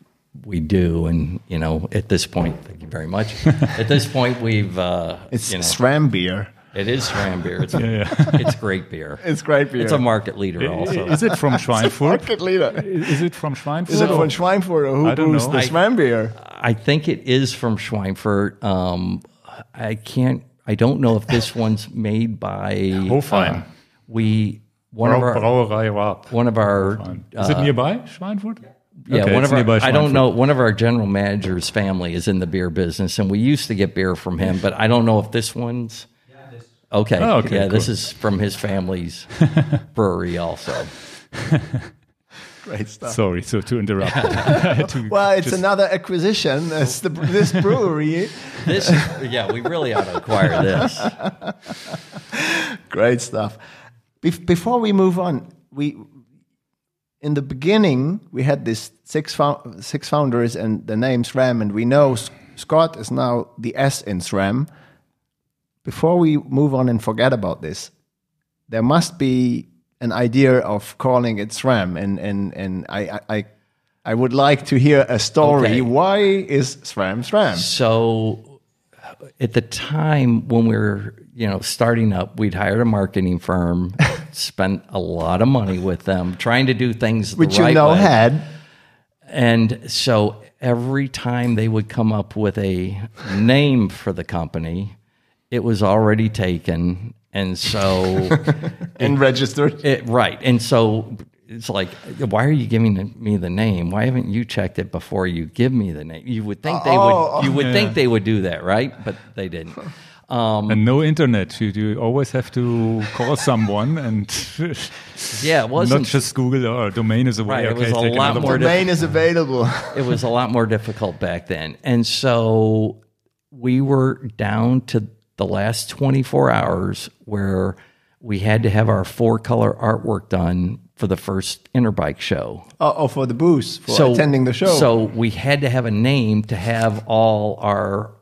we do, and you know, at this point, thank you very much. at this point, we've uh, It's you know, SRAM beer. It is SRAM beer. It's it's great beer. It's great beer. It's a market leader also. Is it from Schweinfurt? market leader. Is it from Schweinfurt? Is it from Schweinfurt or who I don't brews know. the I- SRAM beer? I think it is from Schweinfurt. Um, I can't. I don't know if this one's made by Hofheim. uh, we one of our Brauerei Raab. one of our Is it nearby Schweinfurt? yeah Okay, one it's of our I don't know one of our general managers' family is in the beer business, and we used to get beer from him, but I don't know if this one's. Okay. Oh, okay, yeah, this is from his family's brewery also. Great stuff. Sorry, so to interrupt. To well, it's just- another acquisition. Oh. It's the, this brewery. This, yeah, we really ought to acquire this. Great stuff. Bef- before we move on, we in the beginning we had this six fou- six founders and the name SRAM, and we know S- Scott is now the S in SRAM. Before we move on and forget about this, there must be an idea of calling it SRAM, and and and I I. I I would like to hear a story. Okay. Why is SRAM SRAM? So at the time when we were, you know, starting up, we'd hired a marketing firm, spent a lot of money with them, trying to do things Which the right you know way. had. And so every time they would come up with a name for the company, it was already taken. And so and registered. It, right. And so it's like, why are you giving me the name? Why haven't you checked it before you give me the name? You would think they Oh, would. You would think they would do that, right? But they didn't. Um, and no internet. You, you always have to call someone and Yeah, it wasn't. not just Google or domain is away. Right, it okay, was a lot more Domain is available. it was a lot more difficult back then. And so we were down to the last 24 hours where we had to have our four color artwork done for the first Interbike show. Oh, oh, for the booth, for attending the show. So we had to have a name to have all our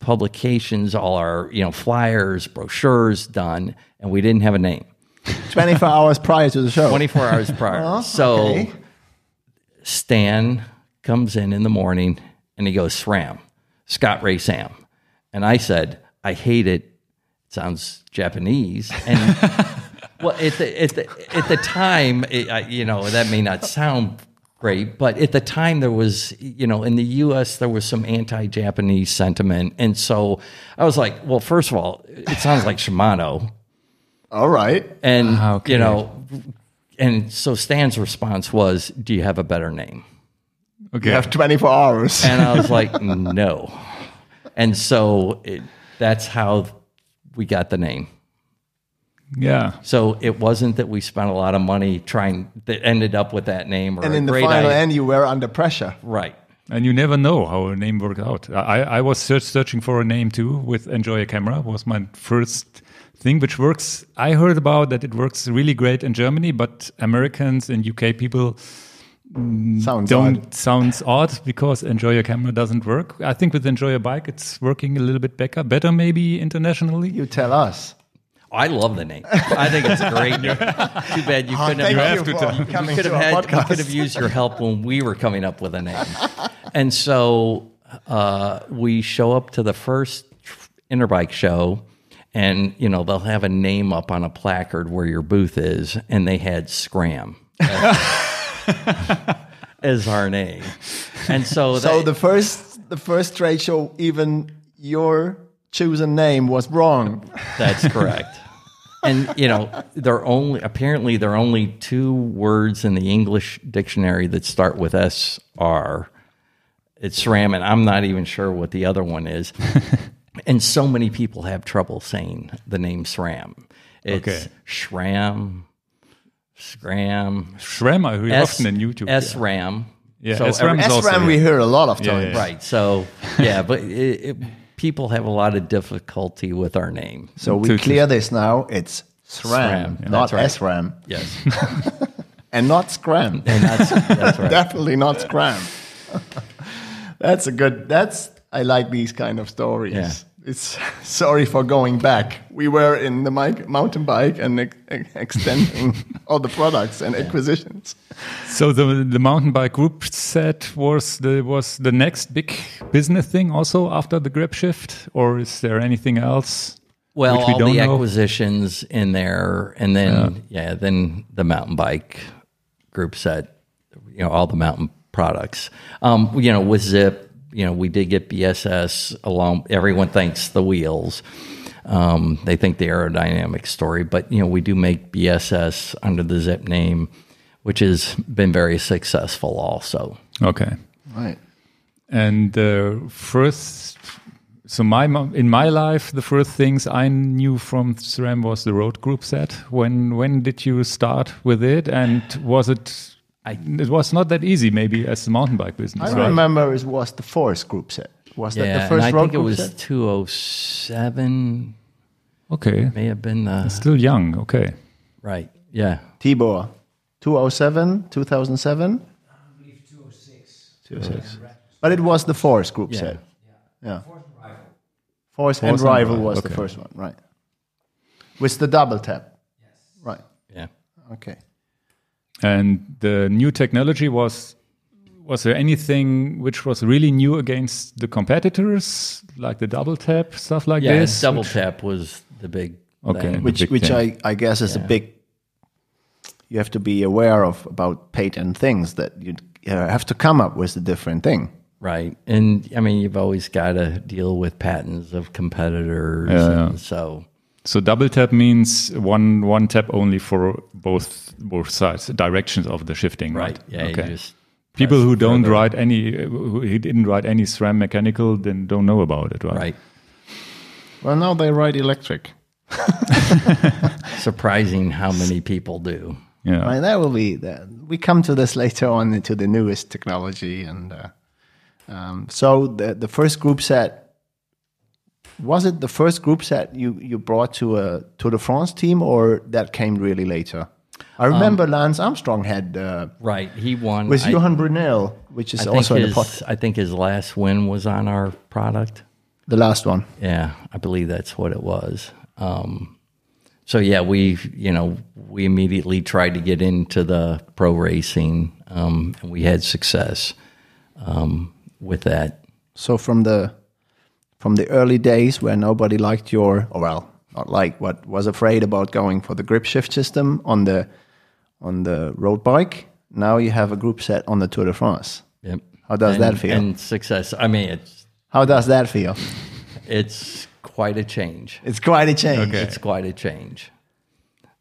publications, all our you know flyers, brochures done, and we didn't have a name. 24 hours prior to the show. 24 hours prior. Uh-huh, so okay. Stan comes in in the morning and he goes, SRAM, Scott Ray Sam. And I said, I hate it. It sounds Japanese. And well, at the, at the, at the time, it, I- you know, that may not sound great, but at the time there was, you know, in the US, there was some anti Japanese sentiment. And so I was like, well, first of all, it sounds like Shimano. All right. And, Ah, okay. you know, and so Stan's response was, Do you have a better name? Okay. You have 24 hours. And I was like, No. And so it, that's how we got the name. yeah. So it wasn't that we spent a lot of money trying that ended up with that name or and in the final idea. end, you were under pressure. Right. And you never know how a name worked out. I, I was search, searching for a name too with Enjoy a Camera was my first thing, which works. I heard about that it works really great in Germany, but Americans and UK people Sounds don't odd. sounds odd because Enjoy a Camera doesn't work. I think with Enjoy a Bike, it's working a little bit better, better maybe internationally. You tell us. I love the name. I think it's a great. name. Too bad you couldn't Thank have. you to for tell- we could have our had. We could have used your help when we were coming up with a name. And so uh, we show up to the first Interbike show, and you know they'll have a name up on a placard where your booth is, and they had Scram our name. And so, So they- the first, the first trade show, even your chosen name was wrong. That's correct. and you know, there only apparently there are only two words in the English dictionary that start with S R. It's SRAM, and I'm not even sure what the other one is. and so many people have trouble saying the name SRAM. It's Okay. SRAM, SRAM, Shram, I hear S, often in YouTube. SRAM. Yeah, So SRAM every- is also- SRAM we hear a lot of Yeah, times. yeah. right. So yeah, but it, it, people have a lot of difficulty with our name. So we To- to- clear this now. It's SRAM, SRAM, yeah, not that's right. SRAM, Yes, and not Scram. and that's that's right. Definitely not Scram. that's a good. That's I like these kind of stories. Yeah. It's sorry for going back. We were in the mic, mountain bike and ex- ex- extending all the products and acquisitions. So the the mountain bike group set was the was the next big business thing also after the grip shift, or is there anything else? Well, which we all don't the know? acquisitions in there, and then yeah. then the mountain bike group set, you know, all the mountain products. Um, you know, with Zipp, you know, we did get BSS along. Everyone thinks the wheels. Um, they think the aerodynamic story, but you know, we do make BSS under the Zipp name, which has been very successful also. Okay. Right. And the first, so my in my life, the first things I knew from SRAM was the road group set. When when did you start with it, and was it it was not that easy, maybe as the mountain bike business. I right? remember it was the Force group set. Was that the first and I road think it group was set? 207. Okay, May have been uh, the still young. Okay, right. Yeah, Tibor, 207, 2007? I believe 206. 206. But it was the Force group Yeah. set. Yeah. Force and Force and Rival Rival, was the first one, right. With the double tap. Yes. Right. yeah. Okay. And the new technology was. Was there anything which was really new against the competitors, like the double tap stuff like Yeah, this? double tap was the big. Okay. thing. Which, big which thing. I, I guess is a big, you have to be aware of about patent things that you you have to come up with a different thing. Right. And I mean, you've always got to deal with patents of competitors. Yeah, and yeah. So, So double tap means one one tap only for both both sides, directions of the shifting, right? right. Yeah. You just People who don't further. ride any, who didn't ride any SRAM mechanical, then don't know about it, right? right. Well, now they ride electric. Surprising how many people do. Yeah. Right, that will be that. We come to this later on into the newest technology, and uh, um, so the the first group set was it the first group set you you brought to a Tour de France team, or that came really later? I remember Lance Armstrong had uh, Right. He won. with I- Johan Bruyneel, which is also in the his, pot, I think his last win was on our product. the last one. Yeah, I believe that's what it was. Um, so yeah, we you know we immediately tried to get into the pro racing, um, and we had success um, with that. So from the from the early days where nobody liked your, or well, not like, what was afraid about going for the grip shift system on the on the road bike. Now you have a group set on the Tour de France. Yep. How does and, that feel? And success. I mean, it's How does that feel? it's quite a change. It's quite a change. Okay. It's quite a change.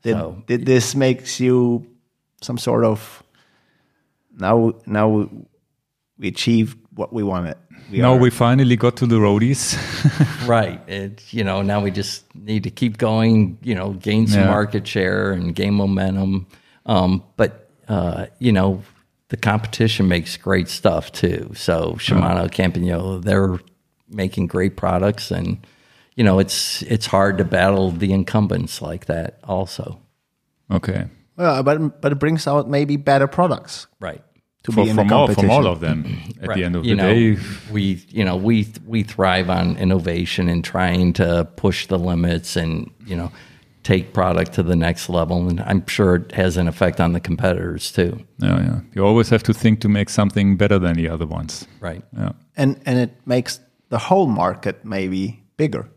Did, So- did this makes you some sort of now now we achieved what we wanted. We now are- we finally got to the roadies. Right. It, you know, now we just need to keep going, you know, gain some Yeah. market share and gain momentum. Um, but, uh, you know, the competition makes great stuff too. So Shimano, Campagnolo, they're making great products and, you know, it's, it's hard to battle the incumbents like that also. okay. well, but but it brings out maybe better products Right. To For, be in from, the all, from all of them at Right. the end of you the know, day. we you know we we thrive on innovation and trying to push the limits and you know take product to the next level and I'm sure it has an effect on the competitors too. Yeah, yeah. You always have to think to make something better than the other ones. Right. Yeah. and and it makes the whole market maybe bigger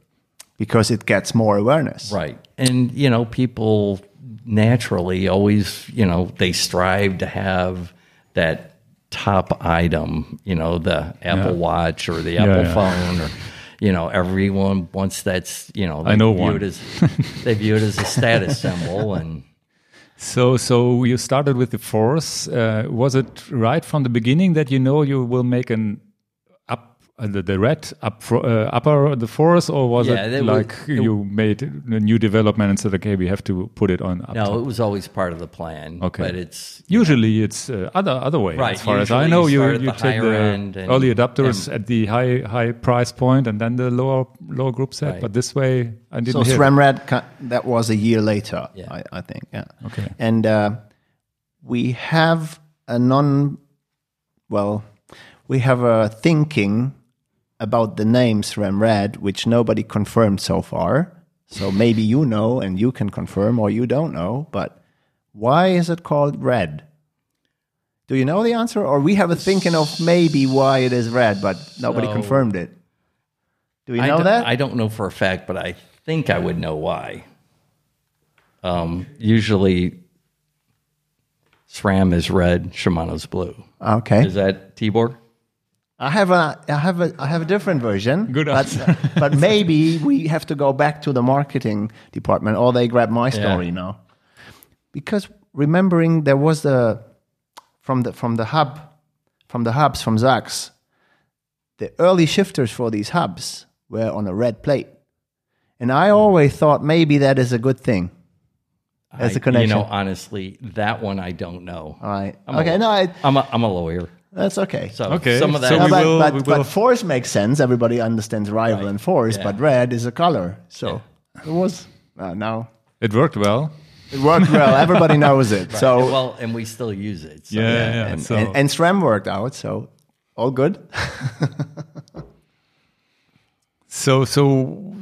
because it gets more awareness. Right. And you know people naturally always you know they strive to have that top item, you know, the Apple Yeah. Watch or the Apple yeah. phone or you know, everyone wants that's you know, I know view one. it as they view it as a status symbol and So, so you started with the force. Uh, was it right from the beginning that you know you will make an the, the red up fro- uh, upper the force, or was Yeah, it that was- like you made a new development and said, okay, we have to put it on up No, top? it was always part of the plan. Okay. but it's Usually it's uh, other other way. Right, As far as I know, you you you the take the and- early adapters at the high high price point and then the lower lower group set. Right. But this way, I didn't So hear. SRAMRAD, that was a year later, Yeah. I, I think. Yeah. Okay. And uh, we have a non, well, we have a thinking about the names name SRAMRAD, which nobody confirmed so far. So maybe you know and you can confirm, or you don't know. But why is it called red? Do you know the answer? Or we have a thinking of maybe why it is red, but nobody So- confirmed it. Do you know don't, that? I don't know for a fact, but I think I would know why. Um, usually, SRAM is red, Shimano's blue. okay. Is that Tibor? I have a I have a I have a different version. Good but, but maybe we have to go back to the marketing department, or they grab my story Yeah. now. Because remembering there was the from the from the hub from the hubs from Sachs, the early shifters for these hubs were on a red plate, and I always thought maybe that is a good thing. As I- a connection. You know, honestly, that one I don't know. All right. I'm okay. a, No, I, I'm a, I'm a lawyer. That's okay. So Okay, some of that. so No, we but, will- but, we but force makes sense. Everybody understands rival and force, Yeah. but red is a color. So it was uh, now It worked well. it worked well. Everybody knows it. So well, and we still use it. So. Yeah, yeah. and, so and, and SRAM worked out. So all good. So, so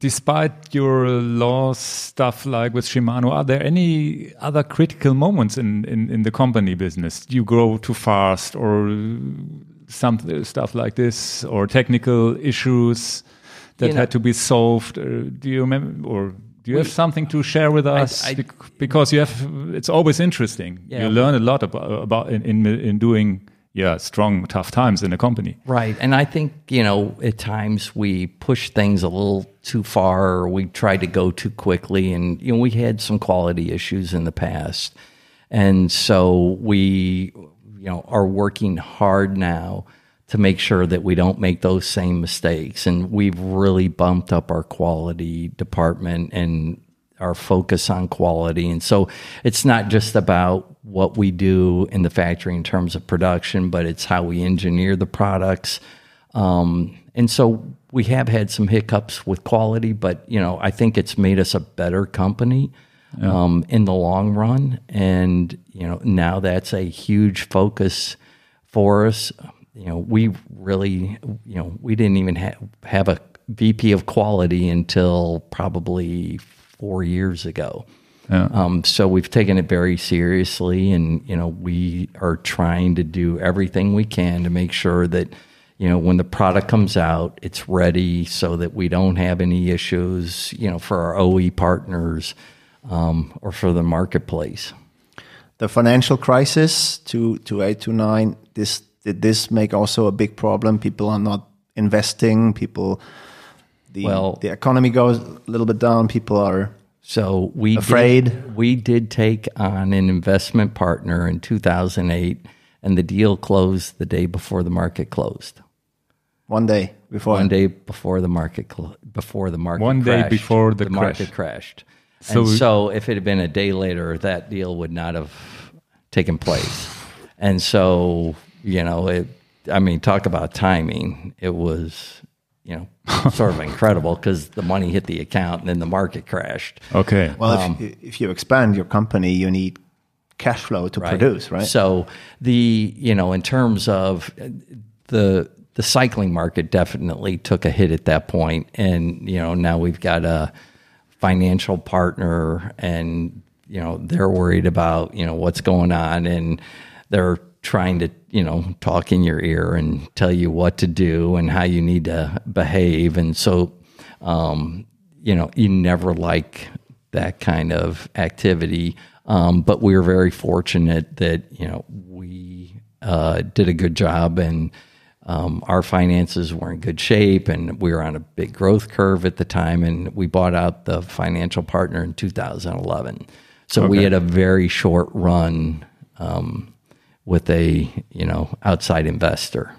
despite your law stuff like with Shimano, are there any other critical moments in, in, in the company business? You grow too fast or some stuff like this or technical issues that You know- had to be solved? Uh, do you remember or do you have something to share with us? I- Bec- because you have, it's always interesting. Yeah. You learn a lot about, about in, in, in doing, yeah, strong, tough times in the company. Right. And I think, you know, at times we push things a little too far or we try to go too quickly. And, you know, we had some quality issues in the past. And so we, you know, are working hard now to make sure that we don't make those same mistakes. And we've really bumped up our quality department and our focus on quality. And so it's not just about what we do in the factory in terms of production, but it's how we engineer the products. Um, and so we have had some hiccups with quality, but you know, I think it's made us a better company um, in the long run. And you know, now that's a huge focus for us. You know, we really, you know, we didn't even ha- have a VP of quality until probably four years ago. Um, so we've taken it very seriously, and you know we are trying to do everything we can to make sure that you know when the product comes out, it's ready, so that we don't have any issues. You know, for our OE partners um, or for the marketplace. the financial crisis to to eight to nine. This did this make also a big problem? People are not investing. People, the Well- the economy goes a little bit down. People are So we Afraid? Did, we did take on an investment partner in 2008, and the deal closed the day before the market closed. one day before. One day before the market cl- before the market One day crashed, before the market crash. crashed. So- and so if it had been a day later, that deal would not have taken place. And so you know, it. I mean, talk about timing. It was you know sort of incredible because the money hit the account and then the market crashed. Okay. Well, Um, if, if you expand your company, you need cash flow to produce, right? So the you know in terms of uh, the the cycling market definitely took a hit at that point, and you know now we've got a financial partner, and you know they're worried about you know what's going on, and they're trying to you know talk in your ear and tell you what to do and how you need to behave, and so um, you know you never like that kind of activity. Um, but we were very fortunate that you know we uh, did a good job and um, our finances were in good shape and we were on a big growth curve at the time and we bought out the financial partner in 2011. So we had a very short run um, with a you know outside investor.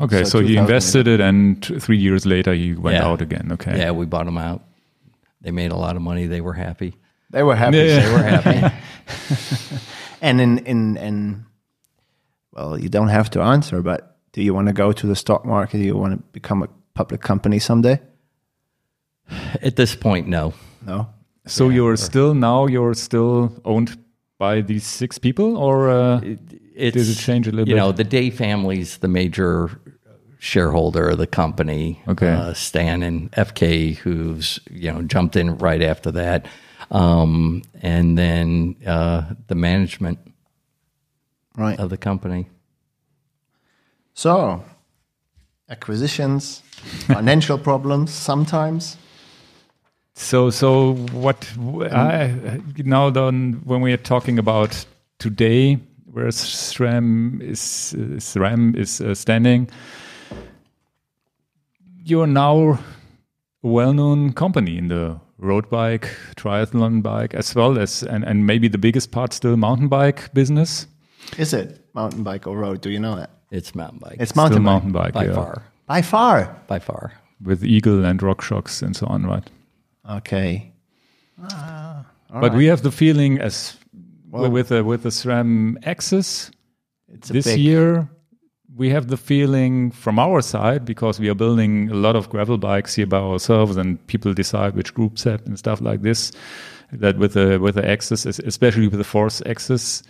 okay. So So, you invested it, and three years later you went Yeah. out again. Okay. Yeah, we bought them out. They made a lot of money. They were happy. They were happy. Yeah. They were happy. And in, in, in, well, you don't have to answer, but do you want to go to the stock market? Do you want to become a public company someday? At this point, no. No. So you're still now you're still owned by these six people, or uh, It's, Does it change a little bit. you bit? know, the Day family's the major shareholder of the company. Okay. Uh, Stan and FK, who's you know jumped in right after that, um, and then uh, the management Right. of the company. So, acquisitions, financial problems sometimes. so so what I now then when we are talking about today, where SRAM is uh, SRAM is uh, standing, you're now a well-known company in the road bike, triathlon bike, as well as and, and maybe the biggest part still mountain bike business. Is it mountain bike or road? Do you know that? It's mountain bike. It's Still mountain bike. mountain bike, by yeah. far, By far. by far. with Eagle and RockShox and so on, right? Okay. Ah, but we have the feeling as with the with the SRAM AXS this big- year we have the feeling from our side because we are building a lot of gravel bikes here by ourselves and people decide which group set and stuff like this that with the with the AXS es- especially with the force AXS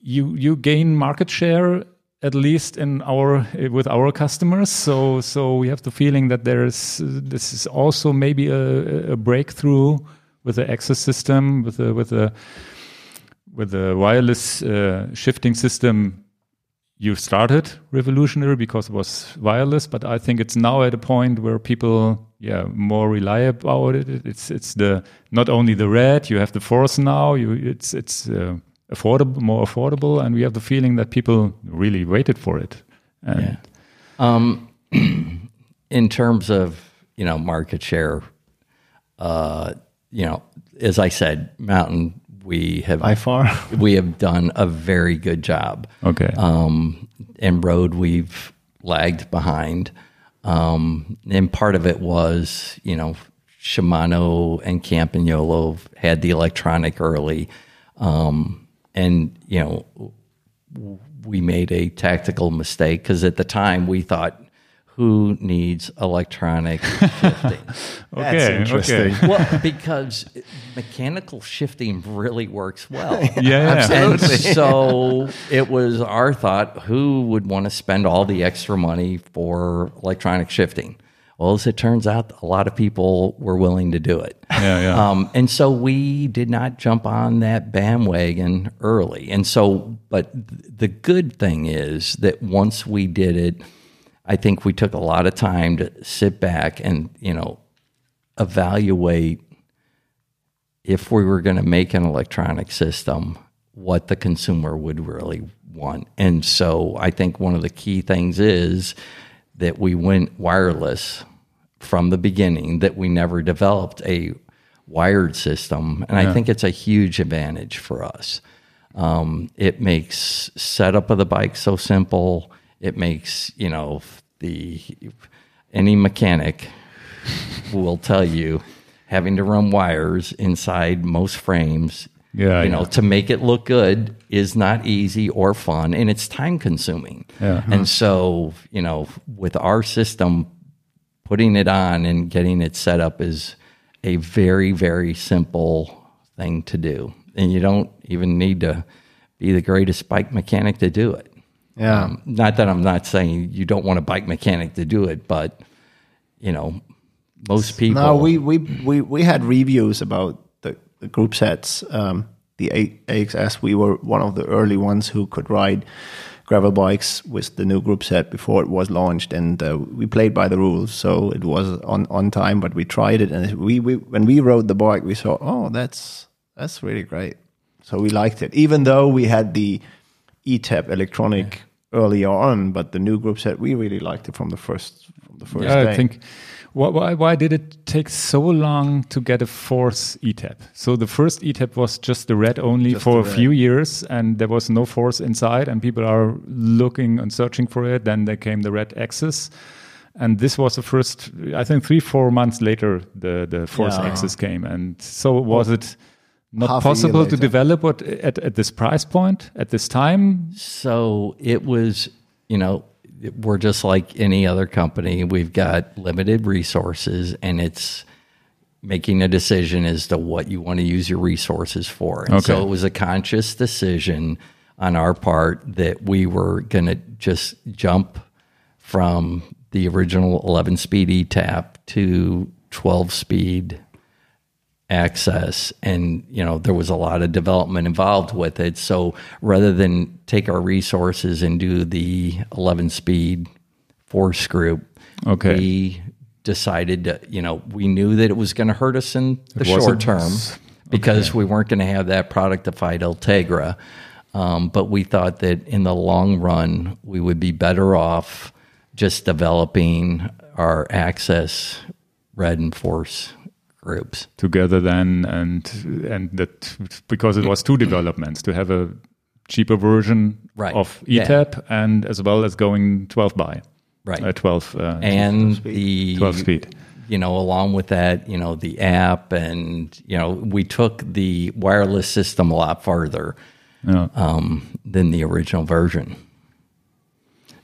you you gain market share at least in our with our customers. So so we have the feeling that there is this is also maybe a, a breakthrough with the AXS system with the with the with the wireless uh, shifting system you started revolutionary because it was wireless but i think it's now at a point where people yeah more rely about it it's it's the not only the red you have the force now you it's it's uh, affordable more affordable and we have the feeling that people really waited for it and Yeah. Um, in terms of you know market share, uh, you know, as I said, Mountain, we have by far. we have done a very good job. okay Um, and road, we've lagged behind. Um, and part of it was, you know, Shimano and Campagnolo had the electronic early. Um, and, you know, we made a tactical mistake because at the time we thought, who needs electronic shifting? That's okay interesting. okay well, because mechanical shifting really works well. yeah, yeah. And so it was our thought who would want to spend all the extra money for electronic shifting? Well, as it turns out, a lot of people were willing to do it. Yeah, yeah. Um, and so we did not jump on that bandwagon early. And so, but th- the good thing is that once we did it, I think we took a lot of time to sit back and, you know, evaluate if we were going to make an electronic system, what the consumer would really want. And so I think one of the key things is that we went wireless from the beginning, that we never developed a wired system. And I think it's a huge advantage for us. Um, it makes setup of the bike so simple. It makes, you know, the any mechanic will tell you having to run wires inside most frames Yeah, you know yeah. to make it look good is not easy or fun and it's time consuming Yeah. and so you know with our system putting it on and getting it set up is a very very simple thing to do and you don't even need to be the greatest bike mechanic to do it Yeah. um, not that I'm not saying you don't want a bike mechanic to do it, but you know, most people. No, we, we, we, we had reviews about the, the group sets. Um, the A- AXS, we were one of the early ones who could ride gravel bikes with the new group set before it was launched, and uh, we played by the rules, so it was on, on time. But we tried it, and we, we when we rode the bike, we saw, oh, that's that's really great. So we liked it, even though we had the ETAP electronic earlier on, but the new group said we really liked it from the first from the first Yeah, day. I think. Why, why, did it take so long to get a force ETAP? So the first ETAP was just the red only Just for a few years, and there was no force inside, and people are looking and searching for it. Then there came the red AXS, and this was the first. I think three, four months later, the the force Yeah. AXS came, and so was it not possible to develop it at, at this price point at this time? so it was, you know, we're just like any other company. We've got limited resources, and it's making a decision as to what you want to use your resources for. And so it was a conscious decision on our part that we were going to just jump from the original 11 speed ETAP to 12 speed AXS and you know there was a lot of development involved with it. So rather than take our resources and do the 11 speed force group Okay. we decided to you know we knew that it was going to hurt us in the short term because we weren't going to have that product to productified Ultegra um, but we thought that in the long run we would be better off just developing our AXS red and force groups together then and and that because it was two developments to have a cheaper version Right. of Yeah. ETAP and as well as going 12 by Right. uh, 12 uh, and the 12 speed you know, along with that, you know, the app and, you know, we took the wireless system a lot farther Yeah. um, than the original version.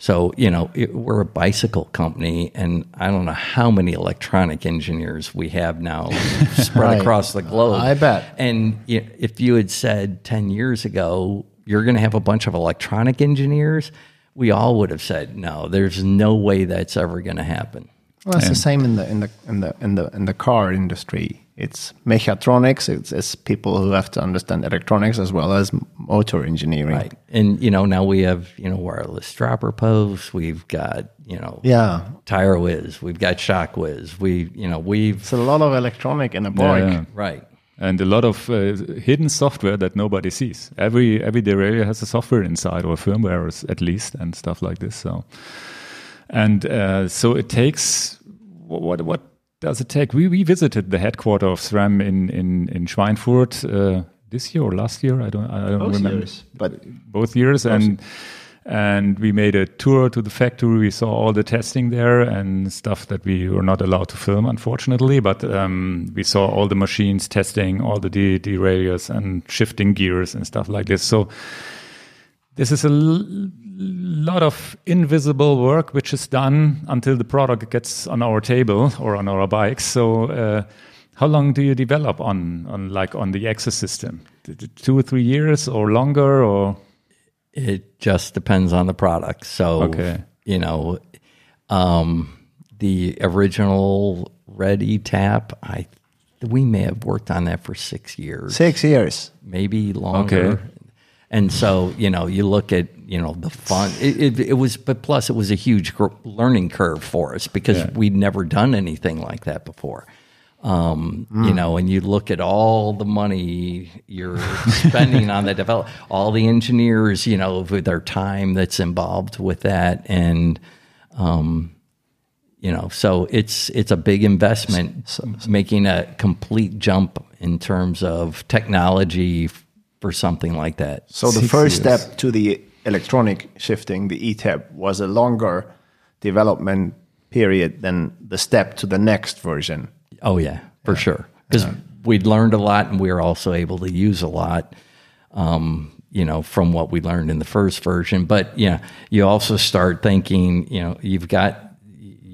So, you know, it, we're a bicycle company, and I don't know how many electronic engineers we have now spread Right. across the globe. I bet. And y- if you had said 10 years ago, you're going to have a bunch of electronic engineers, we all would have said, no, there's no way that's ever going to happen. Well, it's the same in the in the in the in the in the car industry. It's mechatronics. It's, it's people who have to understand electronics as well as motor engineering. Right. And, you know, now we have, you know, wireless dropper posts. We've got, you know, Yeah, TyreWiz. We've got ShockWiz. We, you know, we've, it's a lot of electronic in a bike. Yeah. right. and a lot of uh, hidden software that nobody sees. Every every derailleur has a software inside or firmware at least and stuff like this. So, and uh, so it takes what what does it take? We we visited the headquarters of SRAM in in in Schweinfurt uh, this year or last year. I don't I don't Both remember. years, but both years. And and we made a tour to the factory. We saw all the testing there and stuff that we were not allowed to film unfortunately. But um, we saw all the machines testing all the de- derailleurs and shifting gears and stuff like this. So this is a l- lot of invisible work which is done until the product gets on our table or on our bikes so uh, how long do you develop on on like on the AXS system T- t- two or three years or longer or It just depends on the product. So, Okay. you know, um, the original Red eTap, I, we may have worked on that for six years. six years. maybe longer. Okay. And so, you know, you look at, you know, the fun. It, it, it was, but plus, it was a huge gr- learning curve for us because Yeah. we'd never done anything like that before. Um, You know, and you look at all the money you're spending on the develop, all the engineers, you know, with their time that's involved with that, and um, you know, so it's it's a big investment, making a complete jump in terms of technology for something like that. So the Six first years. step to the electronic shifting, the ETAP, was a longer development period than the step to the next version. Oh yeah, for sure. Because we'd learned a lot, and we were also able to use a lot. Um, you know, from what we learned in the first version, but yeah, you also start thinking. You know, you've got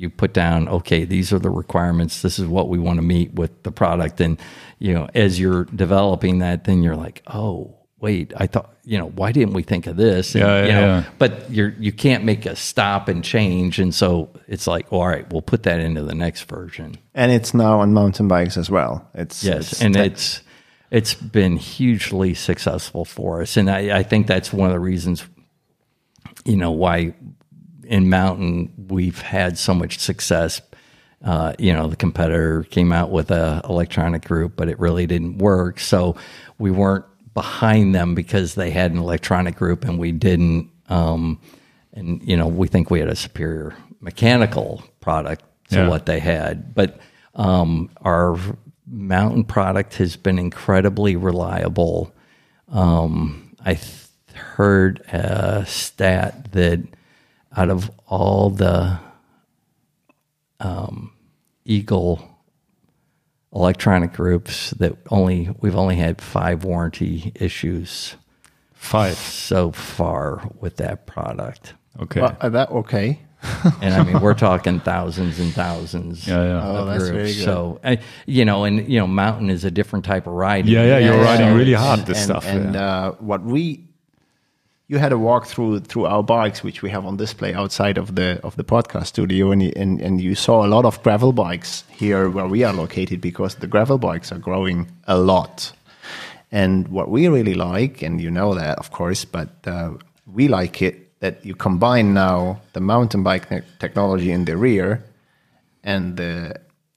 you put down. Okay, these are the requirements. This is what we want to meet with the product, and you know, as you're developing that, then you're like, oh. Wait, I thought, you know, why didn't we think of this? And, Yeah, you yeah, know, yeah. but you're you can't make a stop and change, and so it's like, all right, we'll put that into the next version. And it's now on mountain bikes as well. It's Yes, it's and tech- it's it's been hugely successful for us, and I, I think that's one of the reasons, you know, why in mountain we've had so much success. Uh, you know, the competitor came out with a electronic group, but it really didn't work. So we weren't behind them because they had an electronic group and we didn't. Um, and you know, we think we had a superior mechanical product to Yeah. what they had, but um, our mountain product has been incredibly reliable. Um, I th- heard a stat that out of all the um, Eagle electronic groups, that only we've only had five warranty issues Five. so far with that product. Okay. Well, uh, that okay. And I mean, we're talking thousands and thousands. Yeah, yeah. Oh, of that's groups. very good. So, I, you know, and you know, mountain is a different type of ride. yeah, yeah, you're Yeah, riding yeah. really hard this and, stuff. And yeah. uh, what we, you had a walk through through our bikes, which we have on display outside of the of the podcast studio, and you, and and you saw a lot of gravel bikes here where we are located because the gravel bikes are growing a lot. And what we really like, and you know that of course, but uh, we like it that you combine now the mountain bike te- technology in the rear and the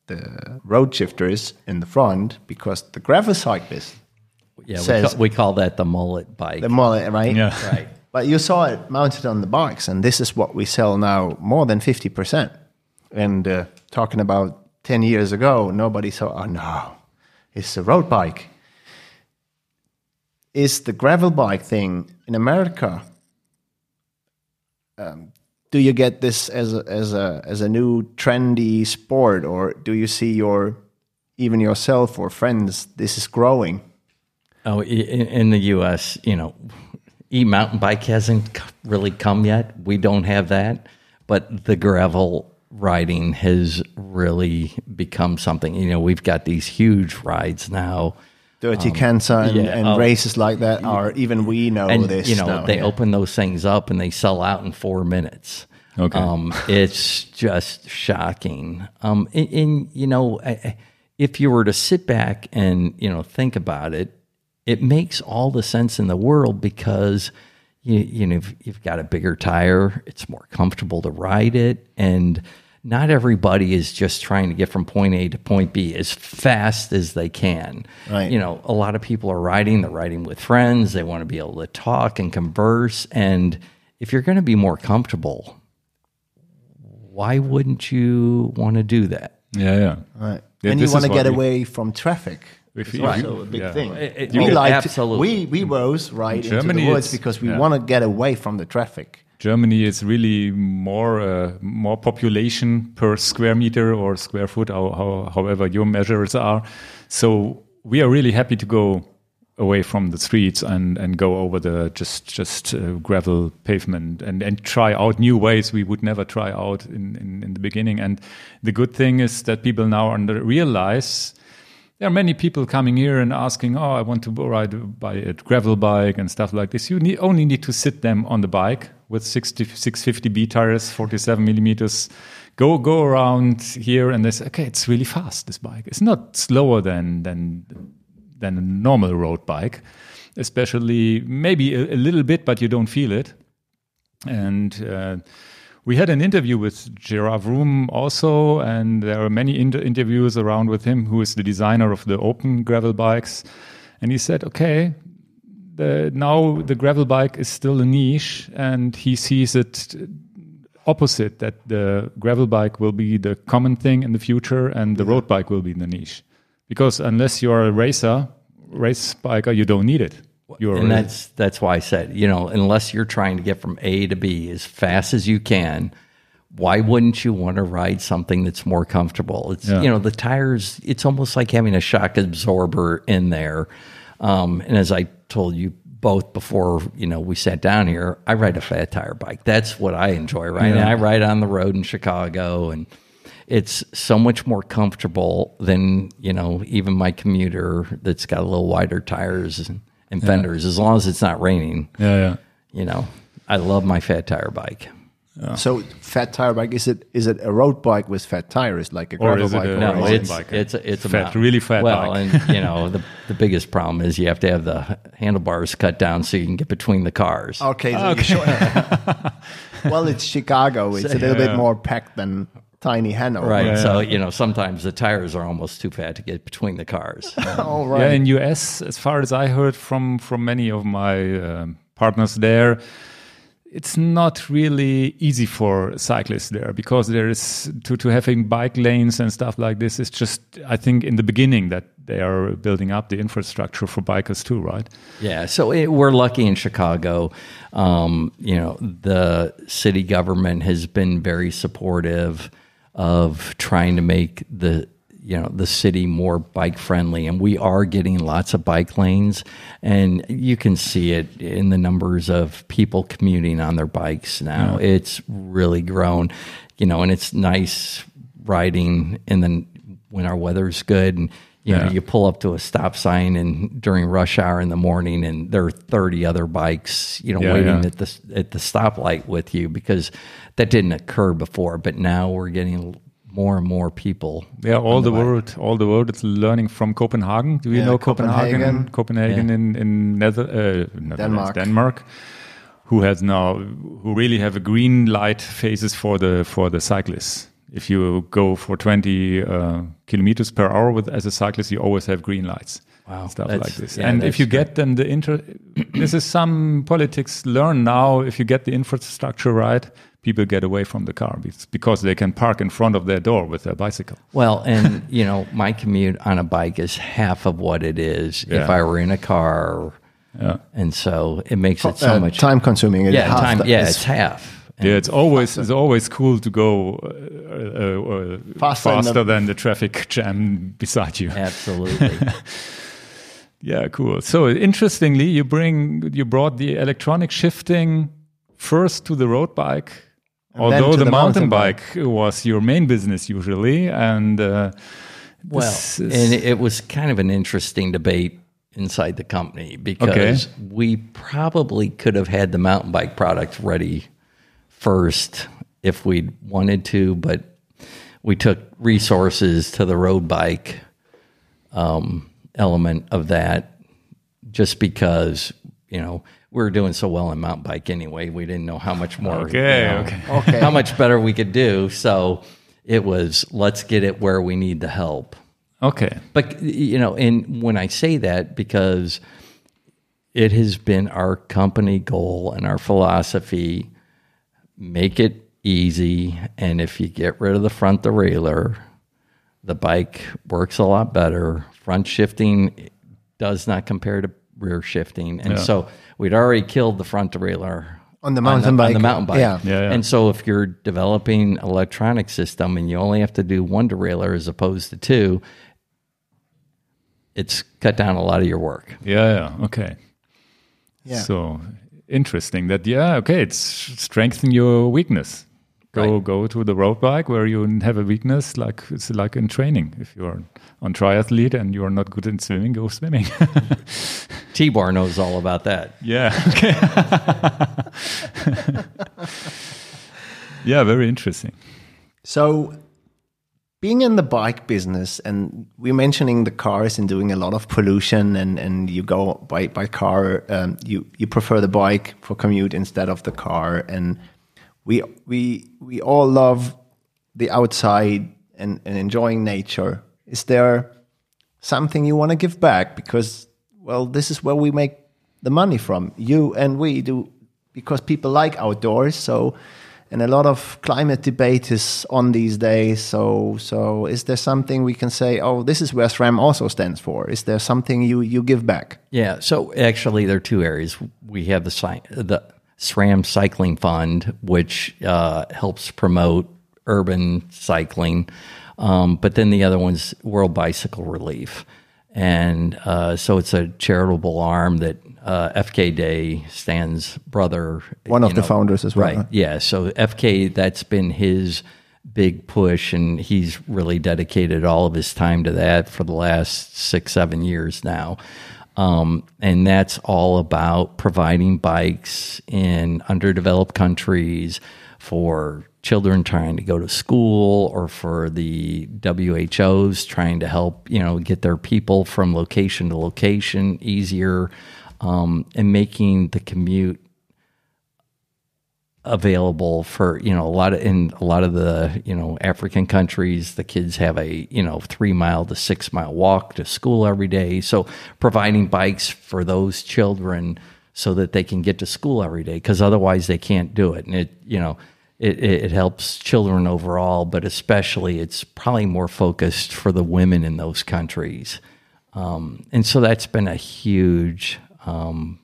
the road shifters in the front because the gravel cyclist yeah. We, says- call, we call that the mullet bike. the mullet, right? Yeah. right. But you saw it mounted on the bikes, and this is what we sell now more than 50%. And uh, talking about 10 years ago, nobody saw, oh no, it's a road bike. Is the gravel bike thing in America um, do you get this as a, as a as a new trendy sport, or do you see your even yourself or friends this is growing? Oh, in, in the U.S., you know, e-mountain bike hasn't really come yet. We don't have that, but the gravel riding has really become something. You know, we've got these huge rides now. Dirty Kanza and, Um, yeah, and oh. races like that are even we know and this. you know now, they yeah. open those things up and they sell out in four minutes. Okay. um, it's just shocking. Um, and, and you know, I- I- if you were to sit back and you know think about it, it makes all the sense in the world because you you know you've, you've got a bigger tire, it's more comfortable to ride it, and not everybody is just trying to get from point A to point B as fast as they can. Right. You know, a lot of people are riding, they're riding with friends, they want to be able to talk and converse. And if you're going to be more comfortable, why wouldn't you want to do that? Yeah, yeah. Right. Yeah, and you want to get away from traffic. If It's you- also a big yeah. thing. It- it- we like absolutely. To, we we both ride into Germany, the woods because we yeah. want to get away from the traffic. Germany is really more uh, more population per square meter or square foot, how, how, however your measures are. So we are really happy to go away from the streets and, and go over the just just uh, gravel pavement and, and try out new ways we would never try out in, in, in the beginning. And the good thing is that people now under realize there are many people coming here and asking, "Oh, I want to ride by a gravel bike and stuff like this." You need, only need to sit them on the bike with 60, 650B tires, 47 millimeters. Go go around here, and they say, "Okay, it's really fast. This bike. It's not slower than than than a normal road bike, especially maybe a, a little bit, but you don't feel it." And uh, we had an interview with Gerard Vroomen also, and there are many inter- interviews around with him, who is the designer of the open gravel bikes. And he said, okay, the, now the gravel bike is still a niche, and he sees it opposite that the gravel bike will be the common thing in the future, and the road bike will be the niche. Because unless you're a racer, race biker, you don't need it. You're and that's that's why I said, you know, unless you're trying to get from A to B as fast as you can, why wouldn't you want to ride something that's more comfortable? It's Yeah. you know the tires. It's almost like having a shock absorber in there. Um, and as I told you both before, you know, we sat down here. I ride a fat tire bike. That's what I enjoy riding. Yeah. I ride on the road in Chicago, and it's so much more comfortable than you know even my commuter that's got a little wider tires and, and fenders. As long as it's not raining, yeah, yeah. you know, I love my fat tire bike. So fat tire bike is it is it a road bike with fat tires like a Or gravel bike? a- No, Or it's bike. it's a, it's a Fat, mountain. really fat well, bike. and you know the the biggest problem is you have to have the handlebars cut down so you can get between the cars. okay. so you well, it's Chicago. It's a little bit more packed than tiny Hanover. Right, Yeah. so you know sometimes the tires are almost too fat to get between the cars. All Yeah, in US, as far as I heard from from many of my um, partners there, it's not really easy for cyclists there because there is to to having bike lanes and stuff like this. It's just I think in the beginning that they are building up the infrastructure for bikers too, right? Yeah, so it, we're lucky in Chicago. Um, you know, the city government has been very supportive of trying to make the you know the city more bike friendly, and we are getting lots of bike lanes, and you can see it in the numbers of people commuting on their bikes now. It's really grown, you know, and it's nice riding in the when our weather's good and you know Yeah. you pull up to a stop sign and during rush hour in the morning and there are 30 other bikes you know Yeah, waiting yeah. at the at the stoplight with you because that didn't occur before but now we're getting more and more people Yeah, all on the, world, all the world is learning from Copenhagen. Do you Yeah, know Copenhagen? Copenhagen. Copenhagen in in Nether, uh, Netherlands, Denmark. Denmark, who has now who really have a green light phases for the for the cyclists. If you go for 20 uh, kilometers per hour with as a cyclist, you always have green lights. Wow, stuff that's- like this. yeah, and if that's you get them the inter, this is some politics learn now. If you get the infrastructure right, people get away from the car because they can park in front of their door with their bicycle. well and you know my commute on a bike is half of what it is if i were in a car Yeah. and so it makes it so Uh, much time consuming. Yeah time the- yeah it's- it's half And Yeah, it's always it's always cool to go uh, uh, uh, Faster faster the- than the traffic jam beside you. absolutely. Yeah, cool. So interestingly, you bring you brought the electronic shifting first to the road bike, then although the, the mountain, mountain bike was your main business usually, and uh, Well, and it, it was kind of an interesting debate inside the company because we probably could have had the mountain bike product ready first if we'd wanted to, but we took resources to the road bike um, element of that just because, you know, we were doing so well in mountain bike anyway. We didn't know how much more, Okay, you know, okay. Okay. how much better we could do. So it was, let's get it where we need the help. okay. But you know, and when I say that, because it has been our company goal and our philosophy, make it easy. And if you get rid of the front derailleur, the bike works a lot better. Front shifting does not compare to rear shifting, and so we'd already killed the front derailleur On the mountain on bike. the mountain bike. Yeah. Yeah, yeah. And so if you're developing electronic system and you only have to do one derailleur as opposed to two, it's cut down a lot of your work. Yeah, yeah. Okay. Yeah. So interesting that yeah, okay, it's strengthen your weakness. Go Right. go to the road bike where you have a weakness like it's like in training. If you're on triathlete and you're not good in swimming, go swimming. T-Bar knows all about that. yeah. Okay. yeah, very interesting. So, being in the bike business, and we're mentioning the cars and doing a lot of pollution, and, and you go by by car, um, you you prefer the bike for commute instead of the car, and we we we all love the outside and, and enjoying nature. Is there something you want to give back because well, this is where we make the money from. You and we do because people like outdoors. So, and a lot of climate debate is on these days. So, so is there something we can say? Oh, this is where SRAM also stands for. Is there something you you give back? Yeah. So actually, there are two areas. We have the the SRAM Cycling Fund, which uh, helps promote urban cycling, um, but then the other one's World Bicycle Relief, and uh, so it's a charitable arm that uh, FK Day Stan's brother. One of you the founders as well, Right. huh? Yeah. So FK, that's been his big push, and he's really dedicated all of his time to that for the last six, seven years now. Um, and that's all about providing bikes in underdeveloped countries for children trying to go to school or for the WHOs trying to help, you know, get their people from location to location easier um, and making the commute available for you know a lot of in a lot of the you know African countries the kids have a you know 3 mile to 6 mile walk to school every day. So providing bikes for those children so that they can get to school every day cuz otherwise they can't do it. And it you know it, it, helps children overall but especially it's probably more focused for the women in those countries. Um, and so that's been a huge um,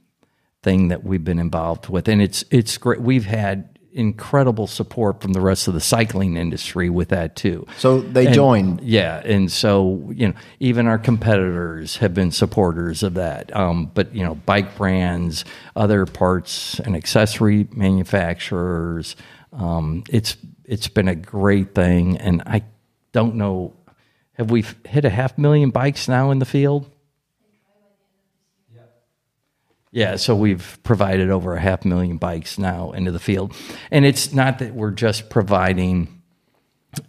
thing that we've been involved with, and it's it's great. We've had incredible support from the rest of the cycling industry with that too. So they And- joined. yeah, and so you know, even our competitors have been supporters of that. Um, but you know, bike brands, other parts and accessory manufacturers, um, it's it's been a great thing, and I don't know. Have we hit a half million bikes now in the field? Yeah, so we've provided over a half million bikes now into the field. And it's not that we're just providing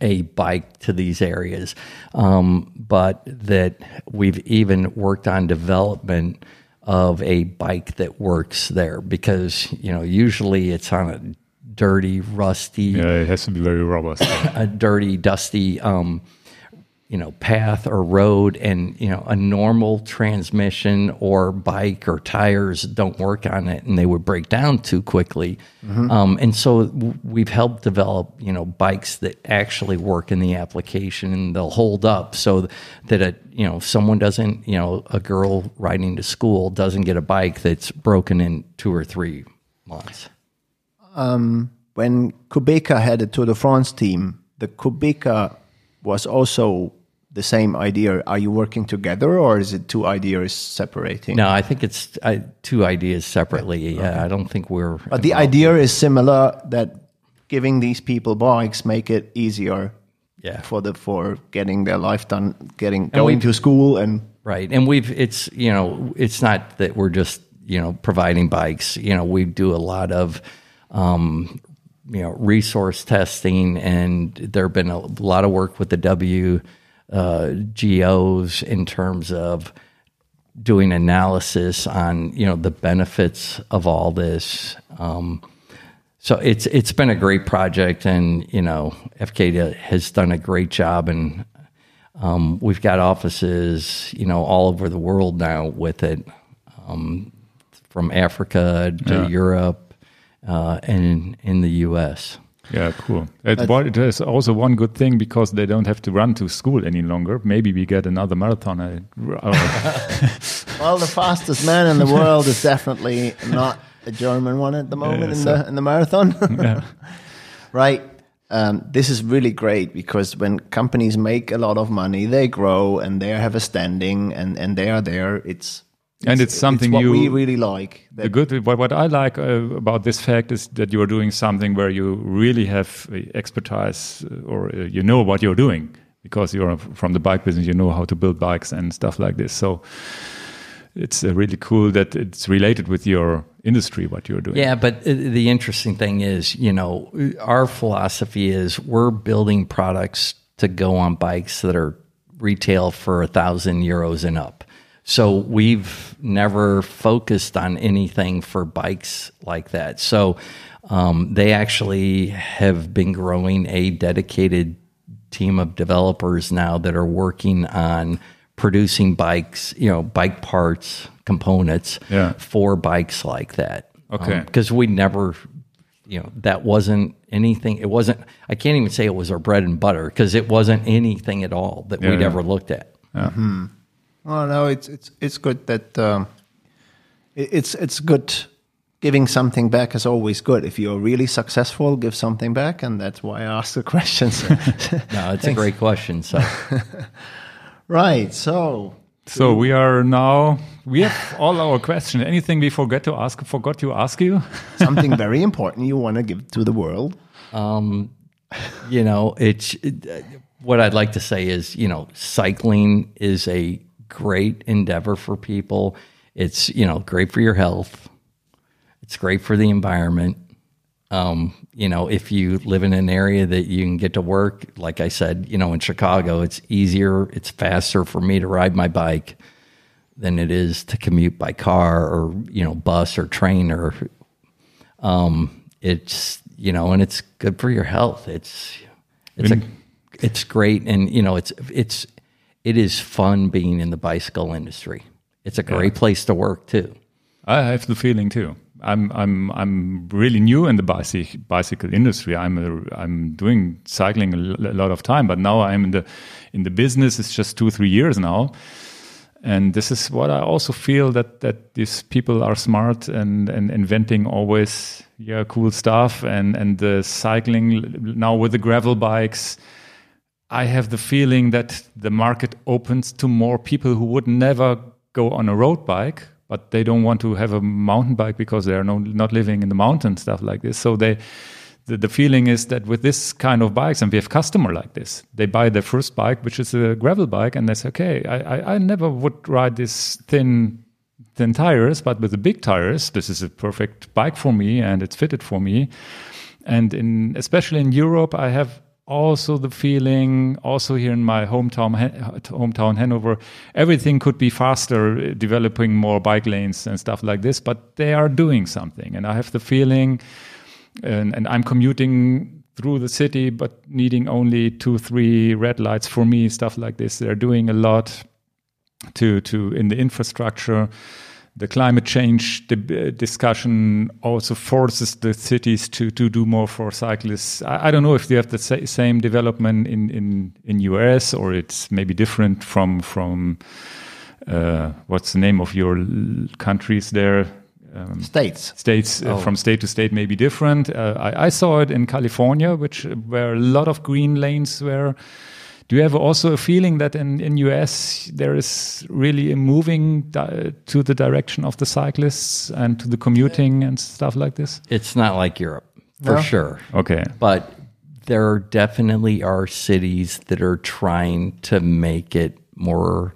a bike to these areas, um, but that we've even worked on development of a bike that works there because, you know, usually it's on a dirty, rusty, Yeah, it has to be very robust. a dirty, dusty, um, you know, path or road, and you know, a normal transmission or bike or tires don't work on it, and they would break down too quickly. Um, and so we've helped develop, you know, bikes that actually work in the application and they'll hold up, so that a you know someone doesn't, you know, a girl riding to school doesn't get a bike that's broken in two or three months. when Qhubeka had a Tour de France team, the Qhubeka was also the same idea. Are you working together, or is it two ideas separating? No, I think it's I, two ideas separately. Yeah, I don't think we're. But the idea is similar that giving these people bikes make it easier Yeah. for the for getting their life done, getting going to school and Right. And we've, it's, you know, it's not that we're just, you know, providing bikes. You know, we do a lot of, um, you know, resource testing, and there have been a lot of work with the W uh, GOs in terms of doing analysis on, you know, the benefits of all this. Um, so it's it's been a great project, and you know, FK has done a great job, and um, we've got offices, you know, all over the world now with it, um, from Africa to Yeah. Europe uh, and in the U.S. Yeah, cool. It, but it is also one good thing because they don't have to run to school any longer. Maybe we get another marathon. Well, the fastest man in the world is definitely not a German one at the moment Yeah, in so- the in the marathon. yeah. right? Um, this is really great because when companies make a lot of money, they grow and they have a standing and, and they are there. It's And it's something what you- we really like. The good, what, what I like uh, about this fact is that you are doing something where you really have uh, expertise uh, or uh, you know what you're doing because you're from the bike business, you know how to build bikes and stuff like this. So it's uh, really cool that it's related with your industry, what you're doing. Yeah, but uh, the interesting thing is, you know, our philosophy is we're building products to go on bikes that are retail for a thousand euros and up. So we've never focused on anything for bikes like that. So um, they actually have been growing a dedicated team of developers now that are working on producing bikes, you know, bike parts, components Yeah. for bikes like that. Okay. Because we never, you know, that wasn't anything. It wasn't, I can't even say it was our bread and butter because it wasn't anything at all that we'd Yeah. ever looked at. Well, no, it's it's it's good that um, it's it's good. Giving something back is always good. If you're really successful, give something back, and that's why I asked the questions. No, it's a great question. So, right. So So we are now, we have all our questions. Anything we forget to ask, forgot to ask you? something very important you want to give to the world. you know, it's it, uh, what I'd like to say is, you know, cycling is a great endeavor for people. It's, you know, great for your health. It's great for the environment. Um, you know, if you live in an area that you can get to work, like I said, you know, in Chicago, it's easier, it's faster for me to ride my bike than it is to commute by car or, you know, bus or train or um, it's you know, and it's good for your health. It's it's a it's great, and you know, it's it's it is fun being in the bicycle industry. It's a great place to work too. I have the feeling too. I'm I'm I'm really new in the bicycle bicycle industry. I'm a, I'm doing cycling a l- a lot of time, but now I'm in the in the business. It's just two three years now, and this is what I also feel that that these people are smart and and inventing always yeah cool stuff and and the cycling now with the gravel bikes. I have the feeling that the market opens to more people who would never go on a road bike, but they don't want to have a mountain bike because they are no, not living in the mountains, stuff like this. So they, the, the feeling is that with this kind of bikes, and we have customer like this, they buy their first bike, which is a gravel bike, and they say, okay, I, I, I never would ride this thin thin tires, but with the big tires, this is a perfect bike for me, and it's fitted for me. And in especially in Europe, I have also the feeling, also here in my hometown, hometown Hanover, everything could be faster, uh, developing more bike lanes and stuff like this. But they are doing something, and I have the feeling, and, and I'm commuting through the city, but needing only two, three red lights for me, stuff like this. They're doing a lot to to in the infrastructure. The climate change di- discussion also forces the cities to to do more for cyclists. I, I don't know if they have the sa- same development in in in US or it's maybe different from from uh, what's the name of your l- countries there. States. states uh, from state to state may be different. Uh, I, I saw it in California, which where a lot of green lanes were. Do you have also a feeling that in in US there is really a moving di- to the direction of the cyclists and to the commuting and stuff like this? It's not like Europe for No? sure. Okay. But there definitely are cities that are trying to make it more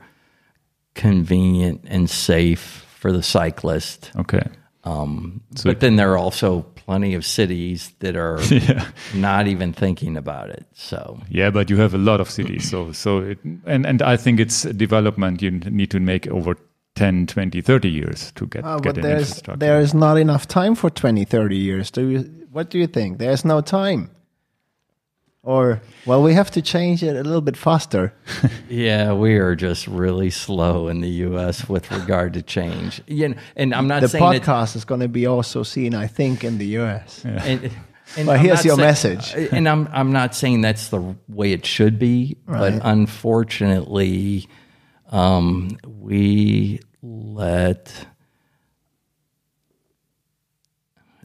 convenient and safe for the cyclist. Okay. Um, but then there are also plenty of cities that are Yeah. not even thinking about it. So Yeah, but you have a lot of cities. So, so it, and, and I think it's a development you need to make over 10, 20, 30 years to get, Oh, get but an there's infrastructure. there is not enough time for 20, 30 years. Do you? What do you think? There's no time. Or well, we have to change it a little bit faster. yeah, we are just really slow in the U.S. with regard to change. You know, and I'm not The saying that podcast is going to be also seen, I think, in the US. And, and Well, I'm here's your message. And I'm I'm not saying that's the way it should be, Right. but unfortunately, um, we let.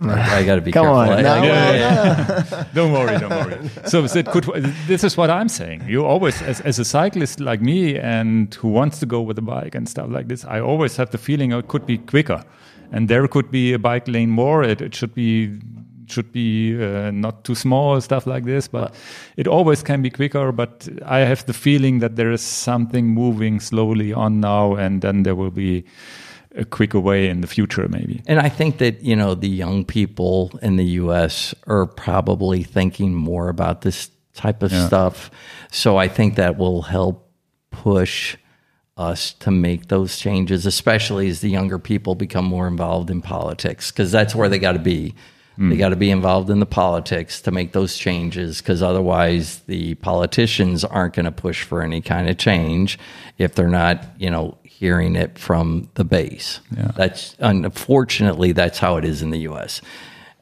I, I got to be Come careful. on, I- now, I- well, don't worry, don't worry. So that could, this is what I'm saying. You always, as, as a cyclist like me and who wants to go with a bike and stuff like this, I always have the feeling it could be quicker. And there could be a bike lane more. It, it should be should be uh, not too small, stuff like this. But it always can be quicker. But I have the feeling that there is something moving slowly on now, and then there will be a quicker way in the future, maybe. And I think that, you know, the young people in the US are probably thinking more about this type of Yeah. stuff. So I think that will help push us to make those changes, especially as the younger people become more involved in politics, because that's where they got to be. They hmm. got to be involved in the politics to make those changes, because otherwise the politicians aren't going to push for any kind of change if they're not, you know, hearing it from the base. Yeah. That's unfortunately that's how it is in the U.S.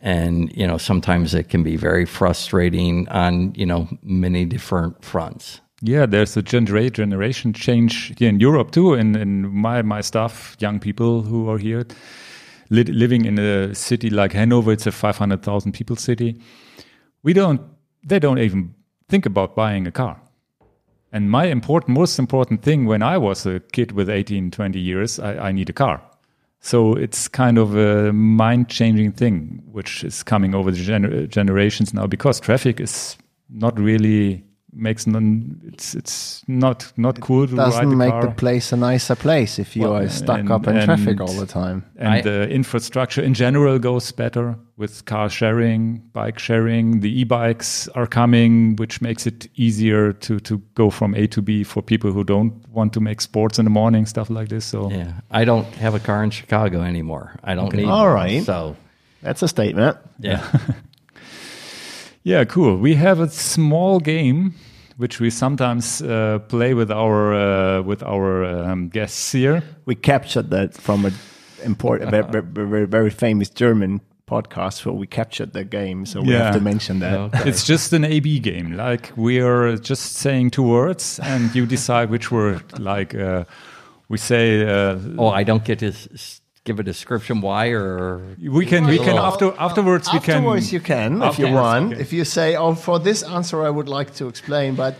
And you know sometimes it can be very frustrating on you know many different fronts. Yeah, there's a genera- generation change here in Europe too. In in my my staff, young people who are here, li- living in a city like Hanover, it's a 500,000 people city. We don't, they don't even think about buying a car. And my important, most important thing when I was a kid with 18, 20 years, I, I need a car. So it's kind of a mind changing thing, which is coming over the gener- generations now because traffic is not really makes none, it's, it's not, not cool to doesn't the make car. the place a nicer place if you Well, are stuck and- up in traffic all the time. and I- the infrastructure in general goes better with car sharing, bike sharing. The e-bikes are coming, which makes it easier to to go from A to B for people who don't want to make sports in the morning, stuff like this. So Yeah, I don't have a car in Chicago anymore. I don't need. All one. right. So That's a statement. yeah, yeah, cool. We have a small game which we sometimes uh, play with our uh, with our um, guests here. We captured that from a important, very, very, very, very famous German podcast where we captured the game, so we Yeah. have to mention that. Okay. It's just an A/B game. Like we're just saying two words, and you decide which word. Like uh, we say, uh, oh, I don't get to s- s- give a description why or we can we can after afterwards we can Afterwards, you can if you Afterwards, want. okay. If you say, "Oh, for this answer, I would like to explain," but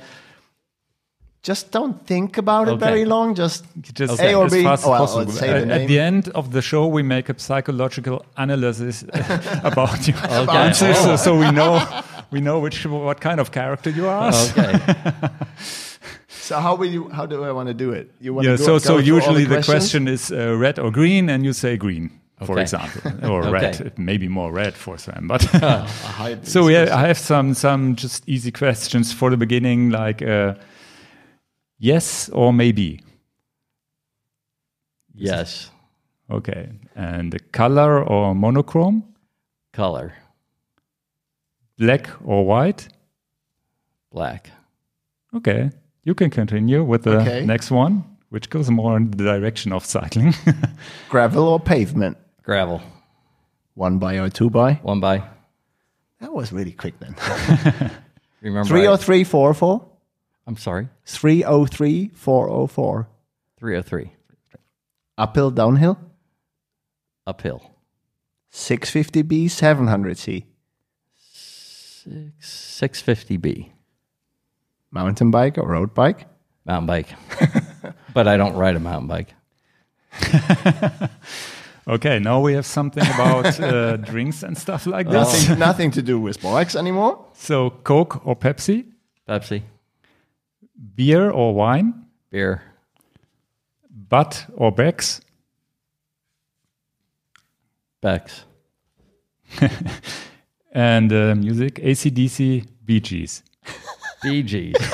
just don't think about it Okay. very long. Just just A or B. fast as Well, possible. let's say at, the at the end of the show, we make a psychological analysis about your Okay. answers, so, so we know we know which what kind of character you are. okay. So how will you? How do I want to do it? You want Yeah. to So go, so go through all usually the, questions? question is uh, red or green, and you say green, for example, or Okay. red. Maybe more red for Sam, but. I So these yeah, I have some some just easy questions for the beginning, like uh, yes or maybe. Yes, Okay, and the color or monochrome, color black or white. black. Okay, you can continue with the Okay. next one, which goes more in the direction of cycling. gravel or pavement. Gravel. One by or two by. One by. That was really quick then. Remember. Three I- oh three four oh four. I'm sorry. Three oh three four oh four. 303. Uphill, downhill. Uphill. 650B, 700C. Six, 650B Mountain bike or road bike? mountain bike. but I don't ride a mountain bike. Okay, now we have something about uh, drinks and stuff like this. Nothing, nothing to do with bikes anymore. So, Coke or Pepsi, Pepsi, beer or wine, beer, Bud or Beck's, Beck's, and uh, music ACDC, Bee Gees. Bee Gees.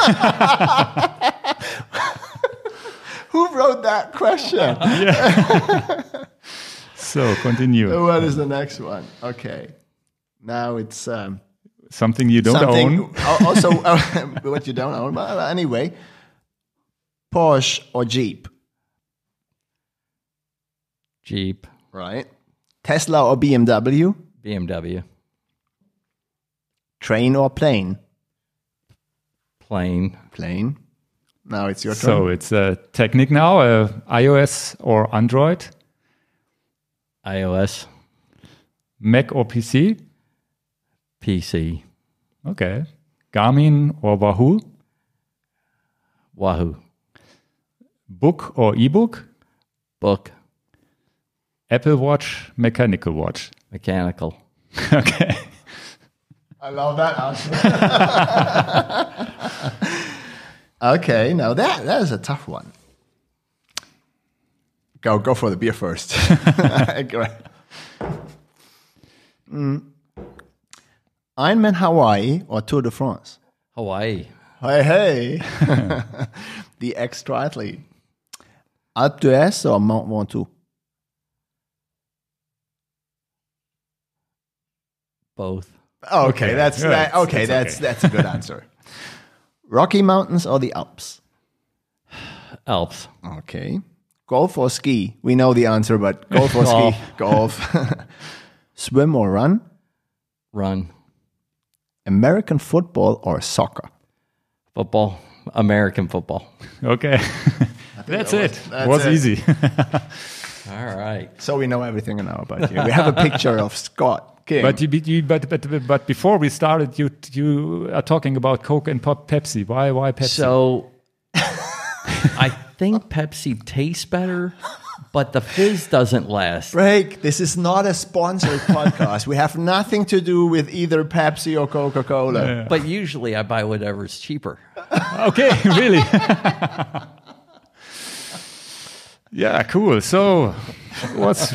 Who wrote that question? Yeah. So, continue. what is the next one? Okay. Now it's um, Something you don't something own. also uh, what you don't own. Well, anyway, Porsche or Jeep, Jeep, right? Tesla or BMW, BMW, train or plane, plane, plane. Now it's your turn. So, it's a Technic now, uh, iOS or Android, iOS, Mac or PC. PC, Okay. Garmin or Wahoo, Wahoo, book or ebook, book, Apple Watch, mechanical watch. mechanical, okay. I love that answer. okay, now that that is a tough one. Go go for the beer first. Go ahead. Mm. Ironman Hawaii or Tour de France? Hawaii, Hey hey, the ex triathlete. Alpe d'Huez or Mont Ventoux? both, Oh, okay, Okay, that's yeah, that, okay. it's that's okay. that's a good answer. Rocky Mountains or the Alps? Alps, Okay. Golf or ski? We know the answer, but golf or Golf. ski? Golf. Swim or run? run, American football or soccer? football, American football. Okay. That's that it. was- that's was it. easy. All right. So we know everything now about you. We have a picture of Scott King. but, you, you, but, but, but before we started, you, you are talking about Coke and Pop Pepsi. Why, why Pepsi? So I think Pepsi tastes better, but the fizz doesn't last. Break. This is not a sponsored podcast. We have nothing to do with either Pepsi or Coca Cola. But usually I buy whatever's cheaper. okay, really? yeah, cool. So, what's.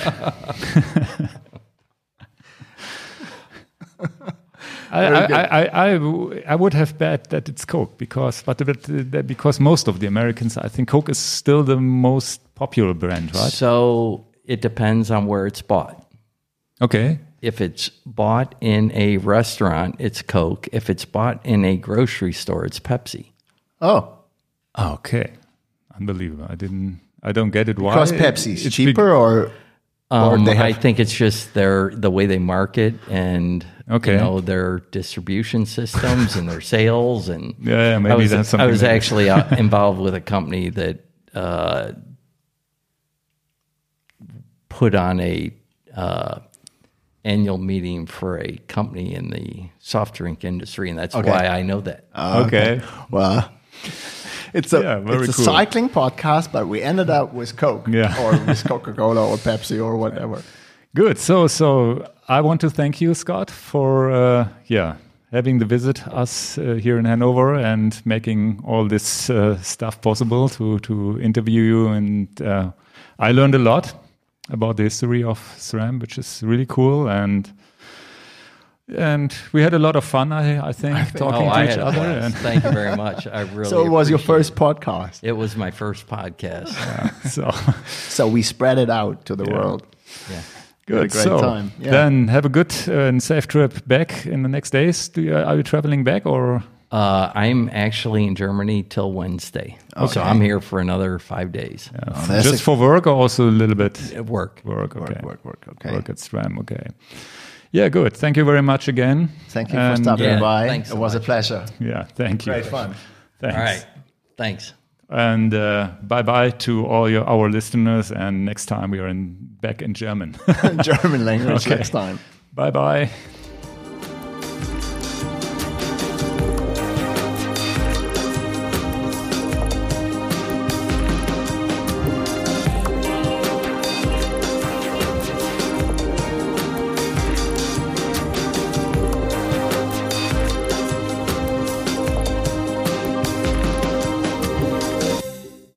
I, I, I, I, I, I would have bet that it's Coke because, but, but uh, because most of the Americans, I think Coke is still the most popular brand, right? So it depends on where it's bought. Okay. If it's bought in a restaurant, it's Coke. If it's bought in a grocery store, it's Pepsi. Oh, Okay. Unbelievable. I didn't. I don't get it. Why? because Pepsi's It's cheaper, or or Um, they I think it's just their the way they market and Okay. you know their distribution systems and their sales and Yeah, yeah, maybe I was, that's I was that- actually uh, involved with a company that uh, put on a uh, annual meeting for a company in the soft drink industry, and that's why I know that. okay. Well, it's a Yeah, very it's a cool. cycling podcast, but we ended up with Coke, Yeah. or with Coca Cola or Pepsi or whatever. Good. So, so I want to thank you, Scott, for uh, yeah having the visit us uh, here in Hanover and making all this uh, stuff possible to to interview you. And uh, I learned a lot about the history of SRAM, which is really cool. And and we had a lot of fun. I, I think talking oh, to I each other. And Thank you very much. I really. So it was your appreciate first podcast. It. It was my first podcast. so So we spread it out to the world. Yeah. good. great so time. Yeah. then have a good uh, and safe trip back in the next days. Do you, are you traveling back or? Uh, I'm actually in Germany till Wednesday, so I'm here for another five days. Oh, just a- for work or also a little bit At work. work? Okay. Work, work, work. Okay. Work at SRAM. Okay. Yeah, good. Thank you very much again. Thank you for stopping yeah, by. it so was much. a pleasure. Yeah, thank you. Great fun. Thanks. All right. Thanks. And uh, bye bye to all your, our listeners. And next time we are in, back in German. German language okay. next time. Bye bye.